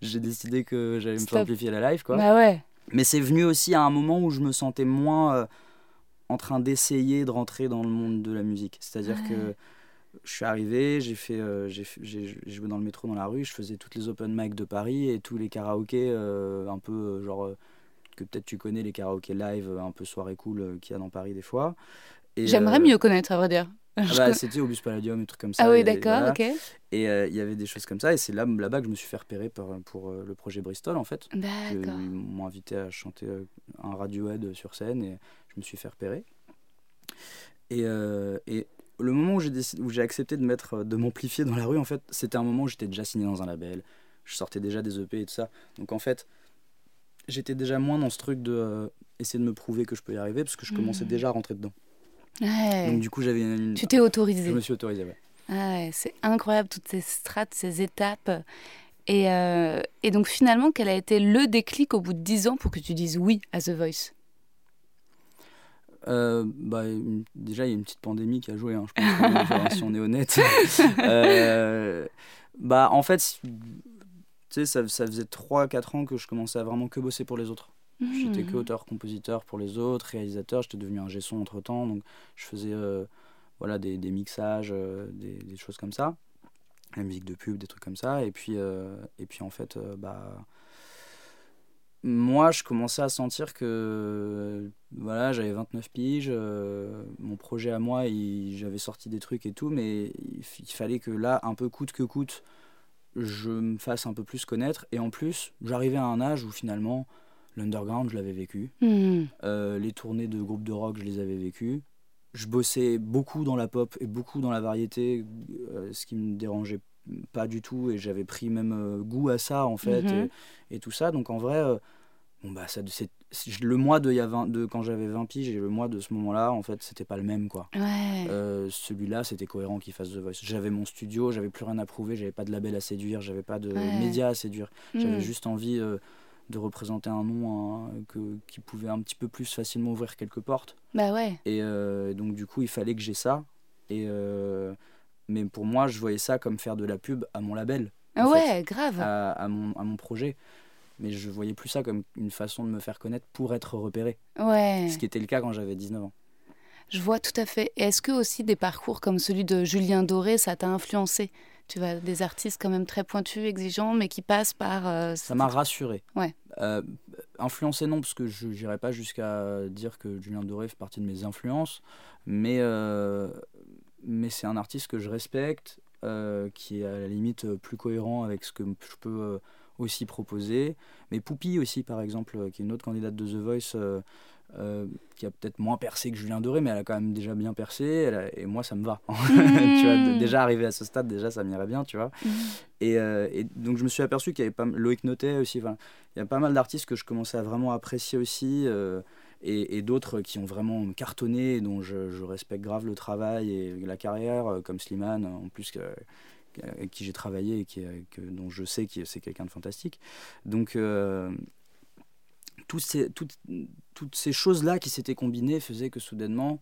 j'ai décidé que j'allais me simplifier la live. Quoi. Bah ouais. Mais c'est venu aussi à un moment où je me sentais moins euh, en train d'essayer de rentrer dans le monde de la musique. C'est-à-dire Ouais. que je suis arrivé, j'ai fait, euh, j'ai joué dans le métro, dans la rue, je faisais toutes les open mic de Paris et tous les karaokés euh, un peu euh, genre que peut-être tu connais les karaokés live un peu soirée cool qu'il y a dans Paris des fois. J'aimerais mieux connaître, à vrai dire. ah bah, c'était au Bus Palladium et trucs comme ça. Ah oui, d'accord, ok. Et euh, il y avait des choses comme ça et c'est là, là-bas que je me suis fait repérer pour, pour euh, le projet Bristol en fait. Ils m'ont invité à chanter un Radiohead sur scène et je me suis fait repérer. Et, euh, et le moment où j'ai décidé- où j'ai accepté de mettre euh, de m'amplifier dans la rue, en fait, c'était un moment où j'étais déjà signé dans un label. Je sortais déjà des EP et tout ça. Donc en fait, j'étais déjà moins dans ce truc de euh, essayer de me prouver que je peux y arriver parce que je commençais Mhm. déjà à rentrer dedans. Ouais. Donc du coup, j'avais une... Tu t'es je autorisé. me suis autorisé. Ouais. Ah ouais, c'est incroyable toutes ces strates, ces étapes. Et, euh, et donc finalement, quel a été le déclic au bout de 10 ans pour que tu dises oui à The Voice? Euh, bah, une- déjà, il y a une petite pandémie qui a joué, hein, je pense, genre, si on est honnête. Euh, bah, en fait, ça, ça faisait 3-4 ans que je commençais à vraiment que bosser pour les autres. J'étais que Mhm. auteur-compositeur pour les autres, réalisateur, j'étais devenu un son entre temps, donc je faisais euh, voilà, des, des mixages, des, des choses comme ça, la musique de pub, des trucs comme ça, et puis, et puis en fait, bah, moi je commençais à sentir que voilà, j'avais 29 piges, euh, mon projet à moi, j'avais sorti des trucs et tout, mais il, fallait que là, un peu coûte que coûte, je me fasse un peu plus connaître, et en plus, j'arrivais à un âge où finalement, l'underground, je l'avais vécu. Mhm. Euh, les tournées de groupes de rock, je les avais vécues. Je bossais beaucoup dans la pop et beaucoup dans la variété, euh, ce qui me dérangeait pas du tout. Et j'avais pris même euh, goût à ça, en fait, Mhm. et, et tout ça. Donc en vrai, euh, bon, bah, ça, c'est, le mois de, y a 20 de quand j'avais 20 piges et le mois de ce moment-là, en fait, c'était pas le même, quoi. Ouais. Euh, celui-là, c'était cohérent qu'il fasse The Voice. J'avais mon studio, j'avais plus rien à prouver, j'avais pas de label à séduire, j'avais pas de Ouais. médias à séduire. J'avais Mhm. juste envie euh, de représenter un nom hein, que, qui pouvait un petit peu plus facilement ouvrir quelques portes. Bah ouais. Et euh, donc, du coup, il fallait que j'ai ça. Et, mais pour moi, je voyais ça comme faire de la pub à mon label, Ah ouais, grave. à, à mon, à mon projet. Mais je voyais plus ça comme une façon de me faire connaître pour être repéré. Ouais. Ce qui était le cas quand j'avais 19 ans. Je vois tout à fait. Et est-ce que aussi des parcours comme celui de Julien Doré, ça t'a influencé? Tu vois, des artistes quand même très pointus, exigeants, mais qui passent par. euh, Ça m'a rassuré. Ouais. Euh, influencé, non, parce que je n'irai pas jusqu'à dire que Julien Doré fait partie de mes influences, mais, euh, mais c'est un artiste que je respecte, euh, qui est à la limite euh, plus cohérent avec ce que je peux euh, aussi proposé. Mais Poupie aussi, par exemple, qui est une autre candidate de The Voice, euh, euh, qui a peut-être moins percé que Julien Doré, mais elle a quand même déjà bien percé. elle a- et moi, ça me va. tu vois, de- déjà arrivé à ce stade, déjà, ça m'irait bien, tu vois. Et, euh, et donc, je me suis aperçu qu'il y avait pas Loïc Notet aussi. Il y a pas mal d'artistes que je commençais à vraiment apprécier aussi. Euh, et, et d'autres qui ont vraiment cartonné, dont je, je respecte grave le travail et la carrière, euh, comme Slimane, en plus avec qui j'ai travaillé et qui, que, dont je sais que c'est quelqu'un de fantastique. Donc, euh, ces, toutes, toutes ces choses-là qui s'étaient combinées faisaient que soudainement,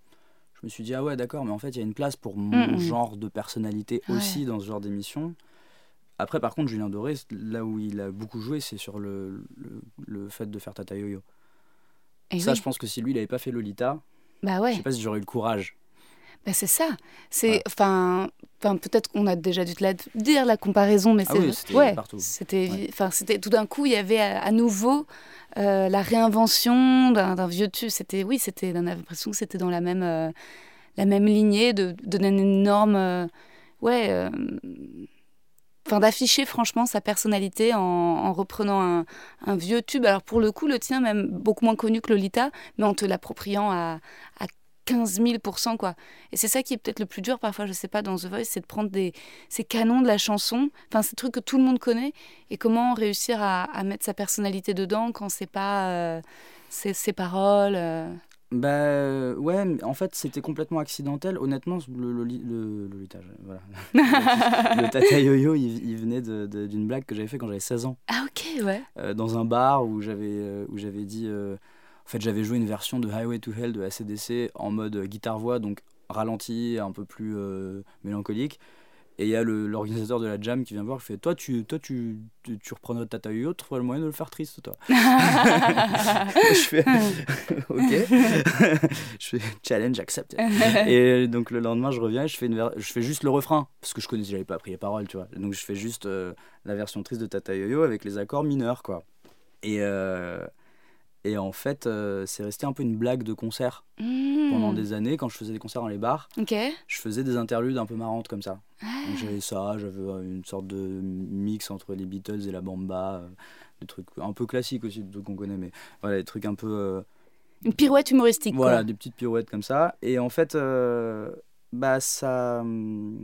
je me suis dit, ah ouais, d'accord, mais en fait, il y a une place pour mon Mhm. genre de personnalité Ouais. aussi dans ce genre d'émission. Après, par contre, Julien Doré, là où il a beaucoup joué, c'est sur le, le, le fait de faire Tata Yo-Yo. Et Ça, oui. je pense que si lui, il n'avait pas fait Lolita, Bah je ouais. sais pas si j'aurais eu le courage. Bah, c'est ça. C'est enfin, peut-être qu'on a déjà dû te la dire la comparaison, mais Ah c'est oui, c'était ouais, partout. C'était, Ouais. c'était tout d'un coup, il y avait à, à nouveau euh, la réinvention d'un, vieux tube. C'était, oui, c'était, on avait l'impression que c'était dans la même, euh, la même lignée de, de donner une énorme, euh, ouais, euh, enfin d'afficher franchement sa personnalité en, en reprenant un, vieux tube. Alors pour le coup, le tien même beaucoup moins connu que Lolita, mais en te l'appropriant à, à 15 000 quoi. Et c'est ça qui est peut-être le plus dur parfois, je sais pas, dans The Voice, c'est de prendre des, ces canons de la chanson, enfin ces trucs que tout le monde connaît, et comment réussir à, à mettre sa personnalité dedans quand c'est pas euh, ses, ses paroles. euh. Bah euh, ouais, mais en fait c'était complètement accidentel. Honnêtement, le, le, le, Lolita, je- voilà. le Tata Yo-Yo, il, il venait d'une blague que j'avais fait quand j'avais 16 ans, Ah ok, ouais. euh, dans un bar où j'avais euh, où j'avais dit, euh, en fait j'avais joué une version de Highway to Hell de ACDC en mode guitare-voix, donc ralenti, un peu plus euh, mélancolique. Et il y a l'organisateur de la jam qui vient me voir, qui fait Toi, tu, toi, tu, tu, tu reprendrais Tata Yo-Yo, tu trouverais le moyen de le faire triste, toi. je fais Ok. je fais challenge accepted. et donc le lendemain, je reviens et je fais, une je fais juste le refrain, parce que je connaissais, j'avais pas appris les paroles, tu vois. Donc je fais juste euh, la version triste de Tata Yo-Yo avec les accords mineurs, quoi. Et, euh, et en fait, euh, c'est resté un peu une blague de concert pendant Hmm. des années. Quand je faisais des concerts dans les bars, je faisais des interludes un peu marrantes comme ça. Ah. J'avais ça, j'avais euh, une sorte de mix entre les Beatles et la bamba, euh, des trucs un peu classiques aussi, des trucs qu'on connaît, mais voilà, des trucs un peu. euh, Une pirouette humoristique. voilà, quoi. des petites pirouettes comme ça. Et en fait, bah, ça, hum,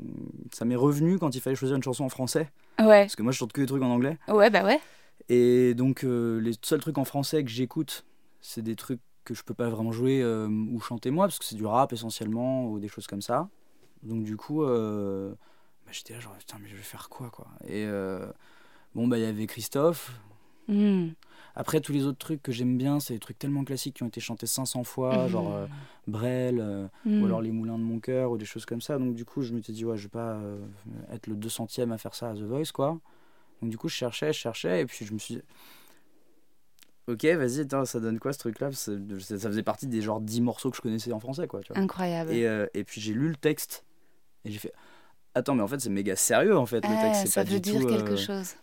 ça m'est revenu quand il fallait choisir une chanson en français. Ouais. Parce que moi, je chante que des trucs en anglais. Ouais, bah ouais. Et donc, euh, les seuls trucs en français que j'écoute, c'est des trucs que je peux pas vraiment jouer euh, ou chanter moi, parce que c'est du rap essentiellement, ou des choses comme ça. Donc, du coup, euh, bah, j'étais là, genre, putain, mais je vais faire quoi, quoi. Et bon, bah, il y avait Christophe. Hmm. Après, tous les autres trucs que j'aime bien, c'est des trucs tellement classiques qui ont été chantés 500 fois, Mhm. genre euh, Brel, euh, Hmm. ou alors Les Moulins de mon cœur, ou des choses comme ça. Donc, du coup, je me suis dit, ouais, je vais pas euh, être le 200ème à faire ça à The Voice, quoi. Donc, du coup, je cherchais, je cherchais, et puis je me suis dit, ok, vas-y, ça donne quoi ce truc-là? Ça, ça faisait partie des genre 10 morceaux que je connaissais en français, quoi. Tu vois. Incroyable. Et, euh, et puis, j'ai lu le texte, et j'ai fait, attends, mais en fait, c'est méga sérieux, en fait, le Ah, texte. c'est ça pas veut du dire tout, quelque euh, chose.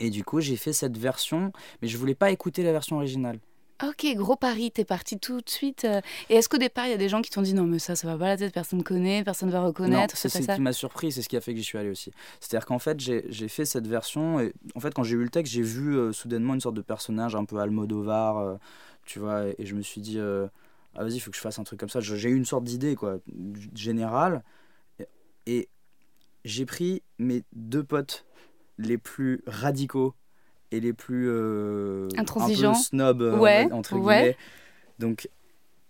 Et du coup, j'ai fait cette version, mais je voulais pas écouter la version originale. Ok, gros pari, t'es parti tout de suite. euh, Et est-ce qu'au départ, il y a des gens qui t'ont dit non, mais ça, ça va pas la tête, personne ne connaît, personne ne va reconnaître, c'est ce qui m'a surpris, c'est ce qui a fait que j'y suis allé aussi. C'est-à-dire qu'en fait, j'ai fait cette version, et en fait, quand j'ai eu le texte, j'ai vu euh, soudainement une sorte de personnage un peu Almodovar, euh, tu vois, et, et je me suis dit, euh, ah vas-y, il faut que je fasse un truc comme ça. J'ai eu une sorte d'idée, quoi, générale, et, et j'ai pris mes deux potes les plus radicaux et les plus euh, un Intransigeants. peu snob, euh, Ouais, entre ouais. guillemets. Donc,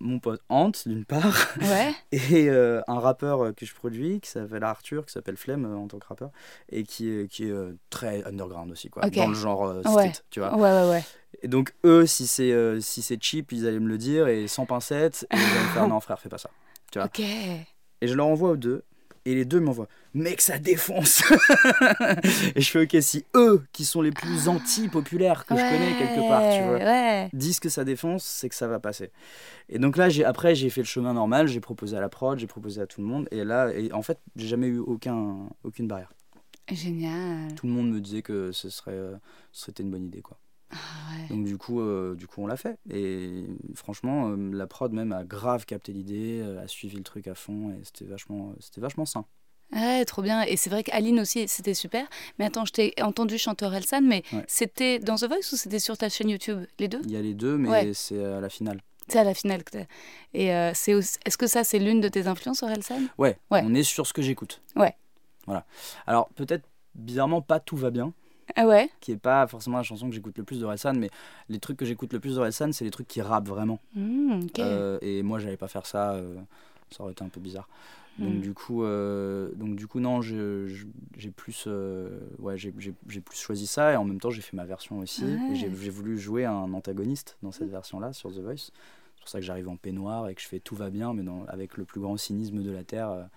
mon pote Ant, d'une part, Ouais. et euh, un rappeur que je produis qui s'appelle Arthur, qui s'appelle Flemme euh, en tant que rappeur, et qui est, qui est très underground aussi, quoi, Ok. dans le genre street, Ouais. tu vois. Ouais, ouais, ouais. Et donc, eux, si c'est si c'est cheap, ils allaient me le dire, et sans pincette, et ils allaient me faire non, frère, fais pas ça. Tu vois. Ok. Et je leur envoie aux deux, et les deux m'envoient, mec, ça défonce Et je fais, ok, si eux, qui sont les plus anti-populaires que je connais quelque part, tu vois, Ouais. disent que ça défonce, c'est que ça va passer. Et donc là, après, j'ai fait le chemin normal, j'ai proposé à la prod, j'ai proposé à tout le monde, et là, et en fait, j'ai jamais eu aucun, aucune barrière. Génial. Tout le monde me disait que ce serait, euh, ce serait une bonne idée, quoi. Ah ouais. Donc du coup, euh, du coup, on l'a fait. Et franchement, euh, la prod même a grave capté l'idée, euh, a suivi le truc à fond, et c'était vachement, c'était vachement sain. Ouais, trop bien. Et c'est vrai qu'Aline aussi, c'était super. Mais attends, je t'ai entendu chanter Orelsan, mais Ouais. c'était dans The Voice ou c'était sur ta chaîne YouTube? Les deux? Il y a les deux, mais Ouais. c'est à la finale. C'est à la finale que. Et euh, c'est aussi- est-ce que ça, c'est l'une de tes influences, Orelsan? Ouais, Ouais. on est sur ce que j'écoute. Ouais. Voilà. Alors, peut-être, bizarrement, pas Tout va bien, Ah ouais qui est pas forcément la chanson que j'écoute le plus de Relsan, mais les trucs que j'écoute le plus de Relsan, c'est les trucs qui rappent vraiment. Ok. Euh, et moi, j'allais pas faire ça, euh, ça aurait été un peu bizarre. Donc Mm. du coup, euh, donc du coup non, j'ai plus, ouais, j'ai plus choisi ça et en même temps j'ai fait ma version aussi. Ouais. J'ai voulu jouer un antagoniste dans cette version-là sur The Voice. C'est pour ça que j'arrive en peignoir et que je fais tout va bien, mais dans- avec le plus grand cynisme de la terre.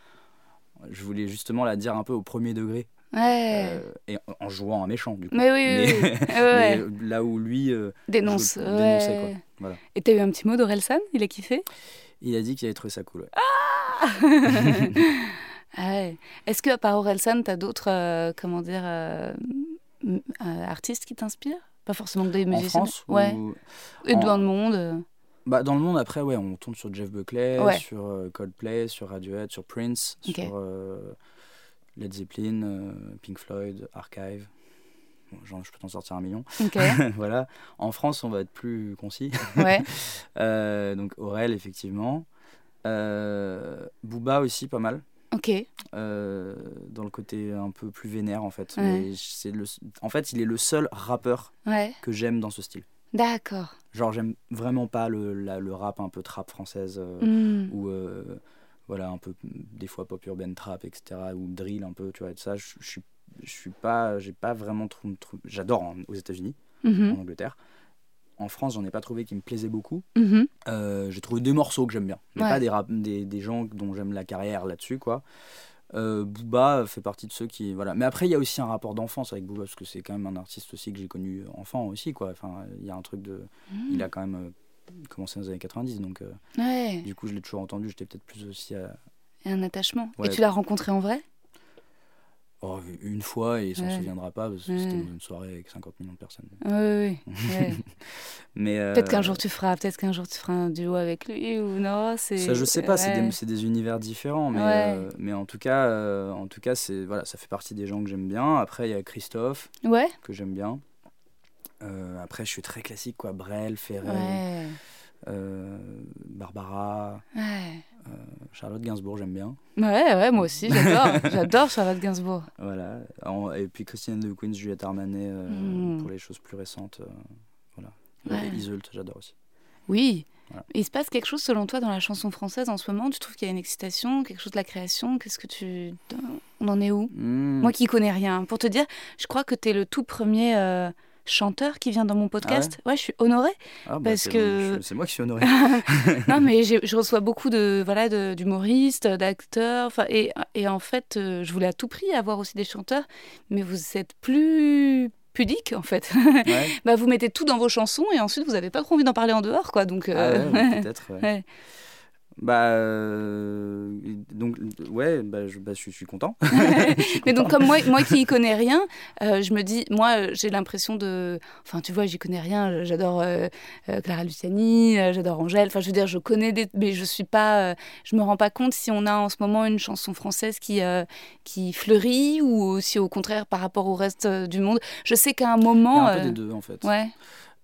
je voulais justement la dire un peu au premier degré ouais. euh, et en- en jouant un méchant du coup. mais oui, oui, oui. Ouais, ouais. mais là où lui euh, Dénonce. je- dénonçait, quoi. Voilà. Et t'as eu un petit mot d'Orelsan? Il a kiffé? Il a dit qu'il avait trouvé ça cool. Ah ouais. Est-ce que à part Orelsan, t'as d'autres, euh, comment dire, artistes qui t'inspirent? Pas forcément des En musiciens. France Ouais. ou- Et en- dans le monde. Bah, dans le monde, après, ouais, on tourne sur Jeff Buckley, Ouais. sur Coldplay, sur Radiohead, sur Prince, sur Led Zeppelin, euh, Pink Floyd, Archive. Bon, genre, je peux t'en sortir un million. Voilà. En France, on va être plus concis. ouais. Euh, donc, Aurel, effectivement. Euh, Booba aussi, pas mal. Ok. Euh, dans le côté un peu plus vénère, en fait. Ouais. Mais c'est le... En fait, il est le seul rappeur Ouais. que j'aime dans ce style. D'accord. Genre, j'aime vraiment pas le, la- le rap un peu trap française. Hmm. ou voilà un peu des fois pop urbaine trap etc ou drill un peu tu vois et ça je je suis je suis pas j'ai pas vraiment trop, trop- j'adore en- aux États-Unis Mhm. en Angleterre en France j'en ai pas trouvé qui me plaisaient beaucoup Mhm. Euh, j'ai trouvé des morceaux que j'aime bien mais Ouais. pas des, rap, des des gens dont j'aime la carrière là-dessus quoi euh, Booba fait partie de ceux qui voilà mais après il y a aussi un rapport d'enfance avec Booba parce que c'est quand même un artiste aussi que j'ai connu enfant aussi quoi enfin il y a un truc de il a quand même euh, commencé dans les années 90 donc euh, Ouais. du coup je l'ai toujours entendu j'étais peut-être plus aussi à, Et un attachement. Ouais. Et tu l'as rencontré en vrai? Oh, une fois et il s'en Ouais. souviendra pas parce que Ouais. c'était dans une soirée avec 50 millions de personnes. Oui, oui. ouais. Mais euh, Peut-être qu'un jour tu feras, peut-être qu'un jour tu feras un duo avec lui ou non. C'est. ça je sais pas, c'est ouais. des, c'est des univers différents, mais, euh, mais en tout cas, euh, en tout cas, c'est voilà, ça fait partie des gens que j'aime bien. Après il y a Christophe que j'aime bien. Euh, après je suis très classique quoi, Brel, Ferrel, Ouais. euh, Barbara, Ouais. Charlotte Gainsbourg j'aime bien. Ouais, ouais, moi aussi, j'adore. j'adore Charlotte Gainsbourg. Voilà. Et puis Christine de Queens, Juliette Armanet euh, Mm. pour les choses plus récentes. euh, voilà. Ouais. Et Iseult, j'adore aussi. Oui. Voilà. Il se passe quelque chose selon toi dans la chanson française en ce moment? Tu trouves qu'il y a une excitation, quelque chose de la création? Qu'est-ce que tu. On en est où? Mm. Moi qui connais rien. Pour te dire, je crois que tu es le tout premier euh, chanteur qui vient dans mon podcast. ouais. je suis honorée. Ah, bah, Parce c'est- que- C'est moi qui suis honoré. non, mais je reçois beaucoup de voilà d'humoristes, d'acteurs. enfin, Et, et en fait, euh, je voulais à tout prix avoir aussi des chanteurs, mais vous êtes plus pudique en fait. Ouais. bah, vous mettez tout dans vos chansons et ensuite vous n'avez pas trop envie d'en parler en dehors, quoi. Donc, Ah euh, ouais, peut-être. Bah, euh, donc, ouais, bah, je, bah, je, suis- je suis content. Mais donc comme moi, moi qui y connais rien, euh, je me dis, moi j'ai l'impression de, enfin tu vois, j'y connais rien. J'adore euh, Clara Luciani, j'adore Angèle. Enfin je veux dire, je connais des, mais je suis pas, je me rends pas compte si on a en ce moment une chanson française qui qui fleurit ou si au contraire par rapport au reste du monde. Je sais qu'à un Il y moment, a un peu des deux, en fait. ouais,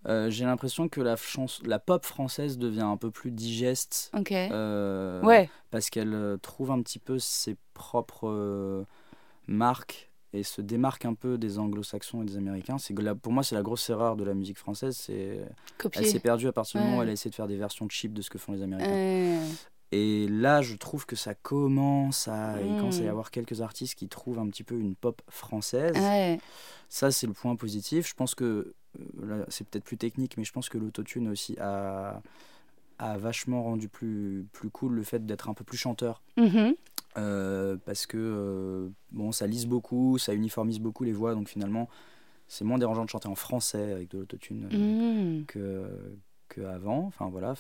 Euh, J'ai l'impression que la, chans- la pop française devient un peu plus digeste. ok, euh, ouais, Parce qu'elle euh, trouve un petit peu ses propres euh, marques et se démarque un peu des anglo-saxons et des américains. C'est pour moi, c'est la grosse erreur de la musique française. C'est Elle s'est perdue à partir du moment où elle a essayé de faire des versions cheap de ce que font les Américains. Et là, je trouve que ça commence à. Il commence à y avoir quelques artistes qui trouvent un petit peu une pop française. ouais, Ça, c'est le point positif. Je pense que. Euh, là, c'est peut-être plus technique, mais je pense que l'autotune aussi a, a vachement rendu plus, plus cool le fait d'être un peu plus chanteur. mhm, Euh, parce que euh, bon, ça lisse beaucoup, ça uniformise beaucoup les voix, donc finalement, c'est moins dérangeant de chanter en français avec de l'autotune euh, mhm. que, que avant. Enfin voilà,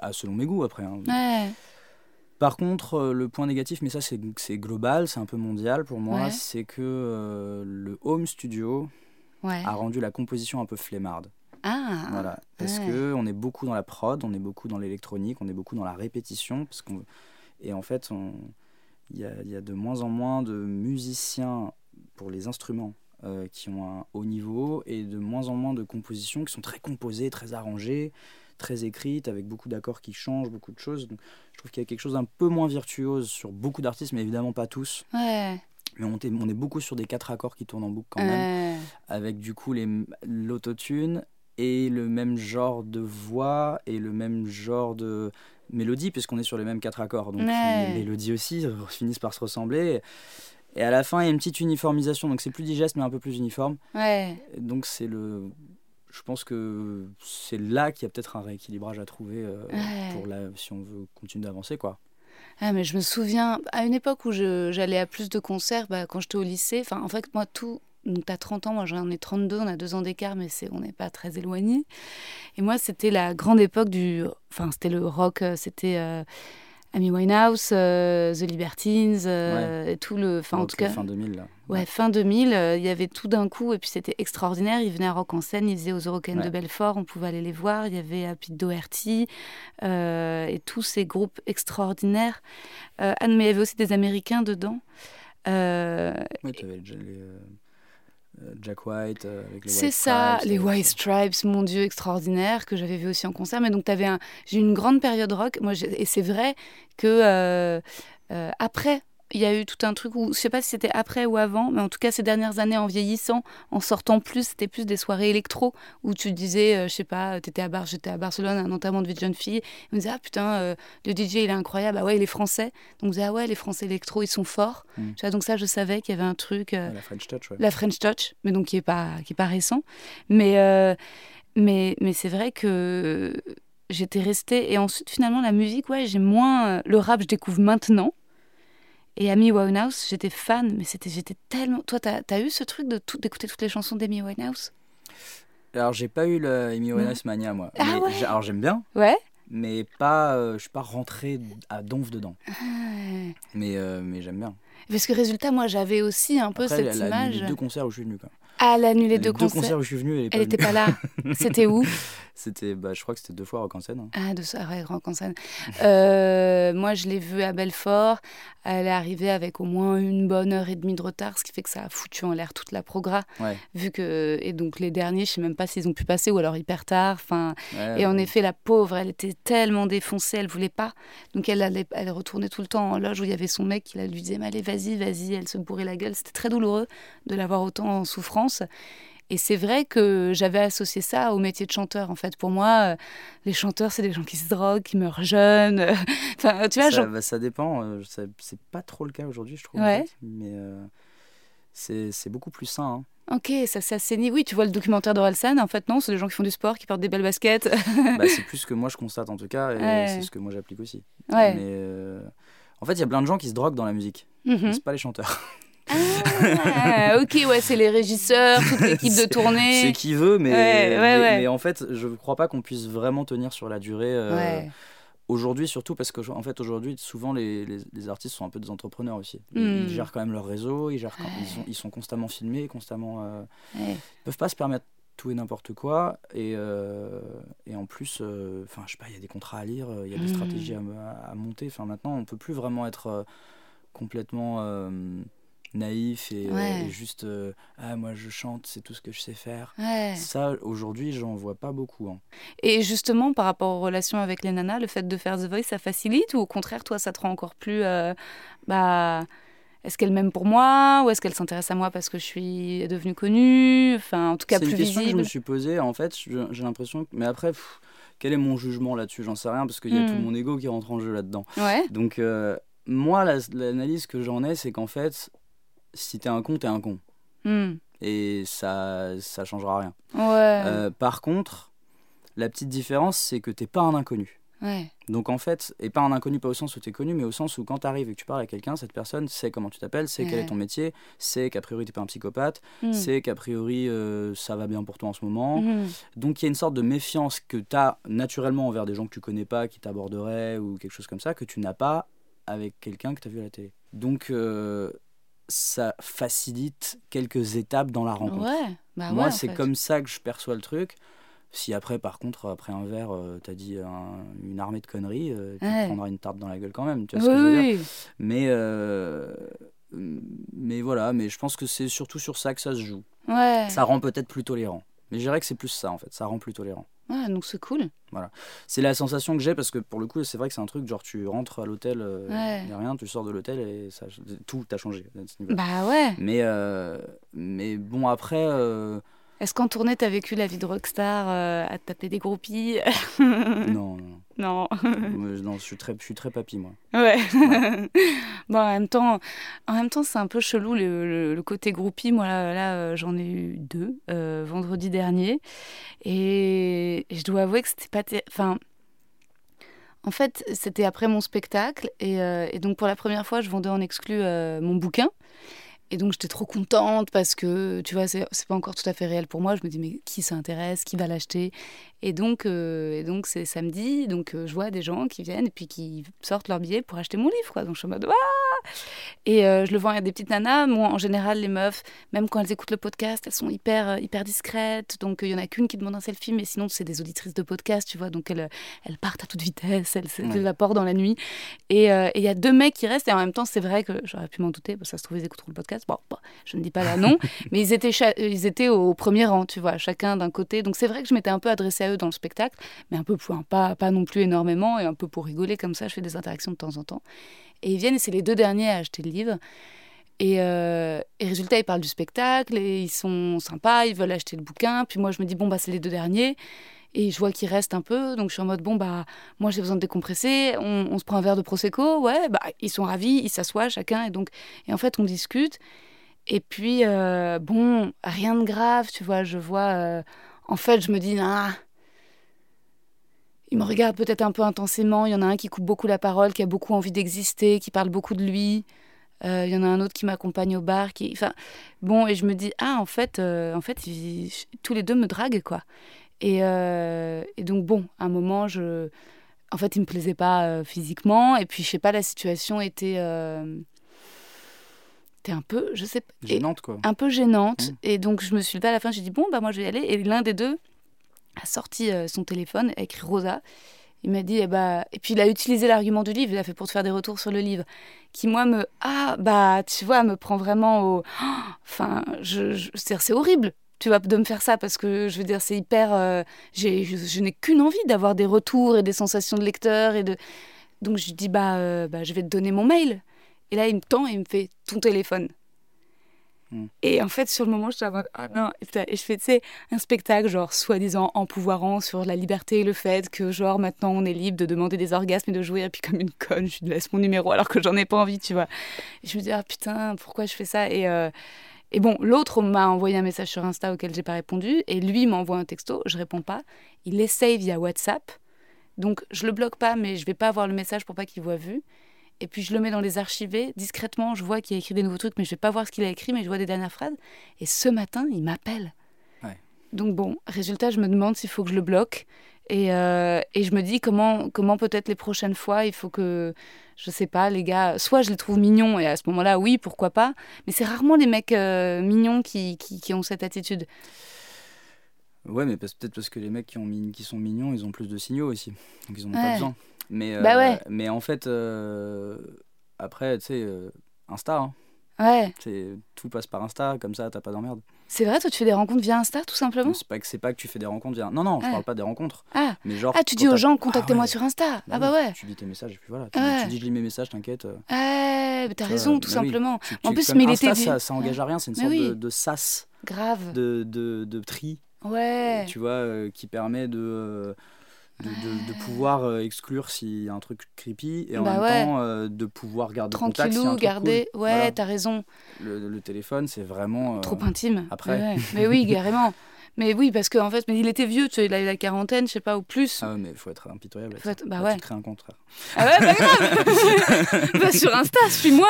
ah, selon mes goûts après. hein. ouais, Par contre, le point négatif, mais ça c'est c'est global, c'est un peu mondial pour moi, Ouais. c'est que le home studio ouais. a rendu la composition un peu flemmarde. Ah, Voilà, parce ouais. que on est beaucoup dans la prod, on est beaucoup dans l'électronique, on est beaucoup dans la répétition, parce qu'on et en fait on il y a, y a de moins en moins de musiciens pour les instruments euh, qui ont un haut niveau et de moins en moins de compositions qui sont très composées, très arrangées, très écrites, avec beaucoup d'accords qui changent, beaucoup de choses. Donc, je trouve qu'il y a quelque chose d'un peu moins virtuose sur beaucoup d'artistes, mais évidemment pas tous. Ouais. Mais on, est- on est beaucoup sur des quatre accords qui tournent en boucle quand même, Ouais. avec du coup l'autotune et le même genre de voix et le même genre de mélodie, puisqu'on est sur les mêmes quatre accords. Donc les mélodies aussi finissent par se ressembler. Et à la fin, il y a une petite uniformisation, donc c'est plus digeste, mais un peu plus uniforme. Ouais. Donc c'est le. Je pense que c'est là qu'il y a peut-être un rééquilibrage à trouver euh, Ouais. pour la, si on veut continuer d'avancer, quoi. Ah, mais je me souviens, à une époque où j'allais à plus de concerts, bah, quand j'étais au lycée, enfin, en fait, moi, tout. Donc, t'as 30 ans, moi j'en ai 32, on a deux ans d'écart, mais on n'est pas très éloignés. Et moi, c'était la grande époque du. Enfin, c'était le rock, euh, c'était euh, Amy Winehouse, euh, The Libertines, euh, et tout le. Enfin, en tout cas. Fin 2000, là. Ouais, fin 2000, euh, il y avait tout d'un coup, et puis c'était extraordinaire. Ils venaient à Rock en scène, ils faisaient aux Eurocaines Ouais. de Belfort, on pouvait aller les voir. Il y avait Pete Doherty et tous ces groupes extraordinaires. Ah, mais il y avait aussi des Américains dedans. Oui, tu avais les, euh, Jack White euh, avec les c'est ça, Stripes, les euh, White Stripes, mon Dieu, extraordinaire, que j'avais vu aussi en concert. Mais donc, t'avais un... j'ai eu une grande période rock. Moi, et c'est vrai que euh, euh, après, il y a eu tout un truc où, je sais pas si c'était après ou avant, mais en tout cas, ces dernières années, en vieillissant, en sortant plus, c'était plus des soirées électro où tu disais, euh, je sais pas, t'étais à Bar, j'étais à Barcelone, à un enterrement de vie de jeune fille. Et on me disait, ah putain, euh, le DJ, il est incroyable. Ah ouais, il est français. Donc, on disait, ah ouais, les Français électro, ils sont forts. Mm. Tu vois, donc, ça, je savais qu'il y avait un truc. euh, la French Touch, ouais. la French Touch, mais donc qui est pas qui est pas récent. Mais euh, mais mais c'est vrai que j'étais restée et ensuite finalement la musique, ouais, j'ai moins euh, le rap, je découvre maintenant. Et Amy Winehouse, j'étais fan, mais c'était j'étais tellement. Toi, t'as as eu ce truc de tout- d'écouter toutes les chansons d'Amy Winehouse? Alors, j'ai pas eu le Amy Winehouse Mania, moi. Ah Mais ouais alors, j'aime bien, Ouais. mais pas, euh, je suis pas rentré à donf dedans. Ouais. Mais, euh, mais j'aime bien. Parce que résultat, moi, j'avais aussi un peu Après, cette elle a annulé image. deux concerts où je suis venu. Ah, elle a annulé Les deux concerts. où je suis venu, elle est pas là. C'était où? C'était, bah, je crois que c'était deux fois Rock en scène. hein. Ah, de ça, ouais, Rock en scène. Euh, moi, je l'ai vue à Belfort. Elle est arrivée avec au moins une bonne heure et demie de retard, ce qui fait que ça a foutu en l'air toute la progra. Ouais. Vu que et donc les derniers, je sais même pas s'ils ont pu passer ou alors hyper tard. Enfin, Ouais, et en effet, la pauvre, elle était tellement défoncée, elle voulait pas. Donc elle allait, elle retournait tout le temps en loge où il y avait son mec qui la lui disait, mais allez, vas-y, vas-y. Elle se bourrait la gueule. C'était très douloureux de la voir autant en souffrance. Et c'est vrai que j'avais associé ça au métier de chanteur. En fait, pour moi, euh, les chanteurs, c'est des gens qui se droguent, qui meurent jeunes. enfin, tu vois, ça, bah, ça dépend. euh, c'est pas trop le cas aujourd'hui, je trouve. en Ouais. fait, mais euh, c'est c'est beaucoup plus sain. hein. Ok, ça s'assainit. Oui, tu vois le documentaire d'Orelsan. En fait, non, c'est des gens qui font du sport, qui portent des belles baskets. Bah, c'est plus ce que moi je constate en tout cas, et Ouais. c'est ce que moi j'applique aussi. ouais. Mais euh, en fait, il y a plein de gens qui se droguent dans la musique. Mhm. mais C'est pas les chanteurs. Ah, ok, ouais, c'est les régisseurs, toute l'équipe de tournée. C'est qui veut, mais, Ouais, ouais, mais, ouais. mais en fait, je crois pas qu'on puisse vraiment tenir sur la durée. euh. Aujourd'hui, surtout parce que en fait, aujourd'hui, souvent les, les- les artistes sont un peu des entrepreneurs aussi. Ils, Hmm. ils gèrent quand même leur réseau, ils, gèrent quand- ils, sont, ils sont constamment filmés, constamment. euh, ils peuvent pas se permettre tout et n'importe quoi. Et, euh, et en plus, euh, enfin, je sais pas, il y a des contrats à lire, il y a des Mm. stratégies à, à- monter. Enfin, maintenant, on peut plus vraiment être complètement euh, naïf et, euh, Ouais. et juste euh, ah moi je chante, c'est tout ce que je sais faire. Ouais. Ça, aujourd'hui, j'en vois pas beaucoup. hein. Et justement, par rapport aux relations avec les nanas, le fait de faire The Voice, ça facilite ou au contraire, toi, ça te rend encore plus. euh, bah, est-ce qu'elle m'aime pour moi ou est-ce qu'elle s'intéresse à moi parce que je suis devenue connue? Enfin, en tout cas, C'est plus une question que je me suis posée. En fait, j'ai l'impression. que- Mais après, pff, quel est mon jugement là-dessus? J'en sais rien parce qu'il y a tout mon ego qui rentre en jeu là-dedans. Ouais. Donc, euh, moi, la- l'analyse que j'en ai, c'est qu'en fait, si t'es un con, t'es un con. Hmm. Et ça, ça changera rien. Ouais. Euh, par contre, la petite différence, c'est que t'es pas un inconnu. ouais. Donc en fait, et pas un inconnu pas au sens où tu es connu, mais au sens où quand tu arrives et que tu parles à quelqu'un, cette personne sait comment tu t'appelles, sait quel est ton métier, sait qu'a priori tu pas un psychopathe, Hmm. sait qu'a priori euh, ça va bien pour toi en ce moment. Mhm. Donc il y a une sorte de méfiance que tu as naturellement envers des gens que tu connais pas, qui t'aborderaient ou quelque chose comme ça, que tu n'as pas avec quelqu'un que tu as vu à la télé. Donc euh, ça facilite quelques étapes dans la rencontre. Ouais. Bah Moi, ouais, c'est fait. comme ça que je perçois le truc. Si après, par contre, après un verre, euh, t'as dit un- une armée de conneries, euh, tu Ouais. prendras une tarte dans la gueule quand même. Tu vois ce que je veux Oui, dire mais, euh, mais voilà, mais je pense que c'est surtout sur ça que ça se joue. Ouais. Ça rend peut-être plus tolérant. Mais je dirais que c'est plus ça en fait, ça rend plus tolérant. Ouais, donc c'est cool. C'est la sensation que j'ai parce que pour le coup, c'est vrai que c'est un truc genre tu rentres à l'hôtel, il Ouais. n'y a rien, tu sors de l'hôtel et ça, tout a changé à ce niveau. Bah ouais. Mais, euh, mais bon, après, euh, Est-ce qu'en tournée, t'as vécu la vie de rockstar euh, à taper des groupies non, non, Non. Je- non, je suis très, je suis très papy moi. Ouais. bon, en même temps, en même temps, c'est un peu chelou le, le- le côté groupie. Moi, là, là, euh, j'en ai eu deux euh, vendredi dernier, et je dois avouer que c'était pas, enfin. En fait, c'était après mon spectacle, et, euh, et donc pour la première fois, je vendais en exclu mon bouquin. Et donc j'étais trop contente parce que, tu vois, c'est pas encore tout à fait réel pour moi. Je me dis, mais qui s'intéresse? Qui va l'acheter? Et donc, euh, et donc c'est samedi, donc euh, je vois des gens qui viennent et puis qui sortent leur billet pour acheter mon livre. Quoi. Donc je suis en mode, Et euh, je le vends à des petites nanas. Moi, en général, les meufs, même quand elles écoutent le podcast, elles sont hyper, hyper discrètes. Donc il y en a qu'une qui demande un selfie, mais sinon, c'est des auditrices de podcast, tu vois. Donc elles, elles partent à toute vitesse, elles Ouais. s'évaporent dans la nuit. Et il y a deux mecs qui restent, et en même temps, c'est vrai que j'aurais pu m'en douter, parce que ça se trouve, ils écouteront le podcast. Bon, bon, je ne dis pas leur nom, mais ils étaient, ils étaient au premier rang, tu vois, chacun d'un côté. Donc c'est vrai que je m'étais un peu adressée à eux dans le spectacle, mais un peu pour, pas, pas non plus énormément, et un peu pour rigoler, comme ça, je fais des interactions de temps en temps. Et ils viennent, et c'est les deux derniers à acheter le livre. Et, euh, résultat, ils parlent du spectacle, et ils sont sympas, ils veulent acheter le bouquin. Puis moi, je me dis, bon, bah, c'est les deux derniers. Et je vois qu'il reste un peu, donc je suis en mode bon bah moi j'ai besoin de décompresser, on, on se prend un verre de prosecco, ouais bah ils sont ravis, ils s'assoient chacun et donc et en fait on discute et puis euh, bon rien de grave tu vois je vois euh, en fait je me dis ah il me regarde peut-être un peu intensément, il y en a un qui coupe beaucoup la parole, qui a beaucoup envie d'exister, qui parle beaucoup de lui. Euh, Il y en a un autre qui m'accompagne au bar, qui, enfin, bon, et je me dis ah en fait, euh, en fait, ils- tous les deux me draguent quoi. Et, euh, et donc, bon, à un moment, je... en fait, il me plaisait pas physiquement. Et puis, je sais pas, la situation était, était un peu, je sais pas, Gênante quoi. un peu gênante. Mm. Et donc, je me suis levée à la fin, j'ai dit, bon, bah, moi, je vais y aller. Et l'un des deux a sorti euh, son téléphone, a écrit Rosa. Il m'a dit, eh bah... et puis il a utilisé l'argument du livre, il a fait pour te faire des retours sur le livre, qui moi me, ah, bah, tu vois, me prend vraiment au, enfin, je, c'est horrible, tu vois, de me faire ça, parce que, je veux dire, c'est hyper, euh, je n'ai qu'une envie d'avoir des retours et des sensations de lecteur, et de, donc je lui dis, bah, euh, bah, je vais te donner mon mail. Et là, il me tend et il me fait ton téléphone. Et en fait, sur le moment, je suis en mode, ah non, et je fais, un spectacle, genre, soi-disant empouvoirant sur la liberté et le fait que, genre, maintenant, on est libre de demander des orgasmes et de jouer, et puis comme une conne, je laisse mon numéro alors que j'en ai pas envie, tu vois. Et je me dis, ah putain, pourquoi je fais ça? Et, euh, bon, l'autre m'a envoyé un message sur Insta auquel j'ai pas répondu, et lui m'envoie un texto, je réponds pas. Il essaye via WhatsApp, donc je le bloque pas, mais je vais pas avoir le message pour pas qu'il voit vu. Et puis je le mets dans les archivés, discrètement, je vois qu'il a écrit des nouveaux trucs, mais je vais pas voir ce qu'il a écrit, mais je vois des dernières phrases. Et ce matin, il m'appelle. Ouais. Donc bon, résultat, je me demande s'il faut que je le bloque. Et, euh, et je me dis comment, comment peut-être les prochaines fois, il faut que, je sais pas, les gars, soit je les trouve mignons, et à ce moment-là, oui, pourquoi pas. Mais c'est rarement les mecs euh, mignons qui, qui, qui ont cette attitude. Ouais, mais peut-être parce que les mecs qui, ont mi- qui sont mignons, ils ont plus de signaux aussi. Donc ils en ont Ouais. pas besoin. Mais, Bah euh, ouais. mais en fait, euh, après, tu sais, euh, Insta, hein, Ouais, tout passe par Insta, comme ça, t'as pas d'emmerde. c'est vrai, toi tu fais des rencontres via Insta, tout simplement C'est pas, que- pas que tu fais des rencontres via. Non, non, je Ouais. parle pas des rencontres. Ah, Mais genre. ah tu dis aux gens, Ah contactez-moi ouais. sur Insta. Bah ah bah ouais. Tu dis tes messages et puis voilà. Tu, Ouais. tu dis je lis mes messages, t'inquiète. Ouais, mais t'as raison, tout bah oui. simplement. Tu- En plus, mais il Insta, était vu- ça, ça engage à rien, c'est une Mais sorte oui. de, de sas, Grave. de, de, de tri, Ouais. tu vois, euh, qui permet de, euh, de, de- de pouvoir euh, exclure s'il y a un truc creepy et en Bah même ouais. temps euh, de pouvoir garder contact s'il y a un Tranquillou, truc garder. cool. Ouais, Voilà. t'as raison. Le, le téléphone, c'est vraiment. euh, Trop intime. après. Ouais. Mais oui, carrément. Mais oui, parce qu'en fait, mais il était vieux, tu sais, il a eu la quarantaine, je sais pas, ou plus. Ah ouais, mais il faut être impitoyable. Faut être- bah Là, ouais. Tu crées un frère. Ah ouais, pas grave Va sur Insta, suis-moi.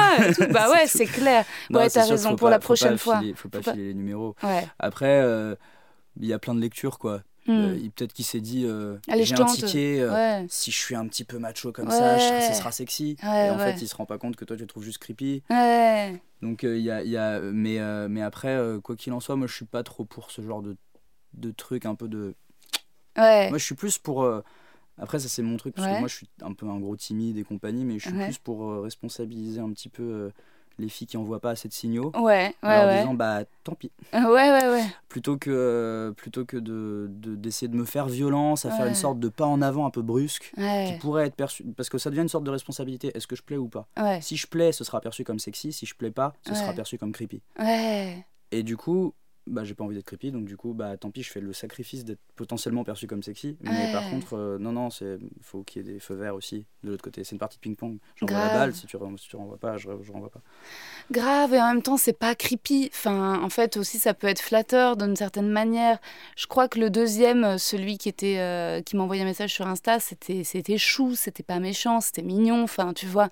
Bah ouais, c'est clair. Non, ouais, t'as raison, faut pour pas- la faut pas prochaine fois. filer- faut pas Faut pas- filer les numéros. Après, euh, il y a plein de lectures, quoi. Il- Peut-être qu'il s'est dit euh, Allez, j'ai un ticket, euh, Ouais. si je suis un petit peu macho comme Ouais. ça, ce sera sexy. Ouais, et en fait, il se rend pas compte que toi, tu le trouves juste creepy. Donc, il y a, il y a, mais, mais après, quoi qu'il en soit, moi, je suis pas trop pour ce genre de, de truc un peu de. Ouais. Moi, je suis plus pour. euh, Après, ça, c'est mon truc, parce Ouais. que moi, je suis un peu un gros timide et compagnie, mais je suis Ouais. plus pour euh, responsabiliser un petit peu euh, les filles qui envoient pas assez de signaux. Ouais, ouais, en ouais. disant, bah, tant pis. Ouais, ouais, ouais. Plutôt que, euh, plutôt que de, de- d'essayer de me faire violence, à faire une sorte de pas en avant un peu brusque, qui pourrait être perçu. Parce que ça devient une sorte de responsabilité. Est-ce que je plais ou pas? Ouais, Si je plais, ce sera perçu comme sexy. Si je plais pas, ce sera perçu comme creepy. ouais. Et du coup, bah, j'ai pas envie d'être creepy, donc du coup, bah, tant pis, je fais le sacrifice d'être potentiellement perçu comme sexy. Mais Ouais. par contre, euh, non, non, il faut qu'il y ait des feux verts aussi de l'autre côté. C'est une partie de ping-pong. J'envoie la Grave. balle, si tu, si tu renvoies pas, je, je renvoie pas. Grave, et en même temps, c'est pas creepy. Enfin, en fait, aussi, ça peut être flatteur d'une certaine manière. Je crois que le deuxième, euh, celui qui était, euh, qui m'envoyait un message sur Insta, c'était, c'était chou, c'était pas méchant, c'était mignon. Enfin, tu vois,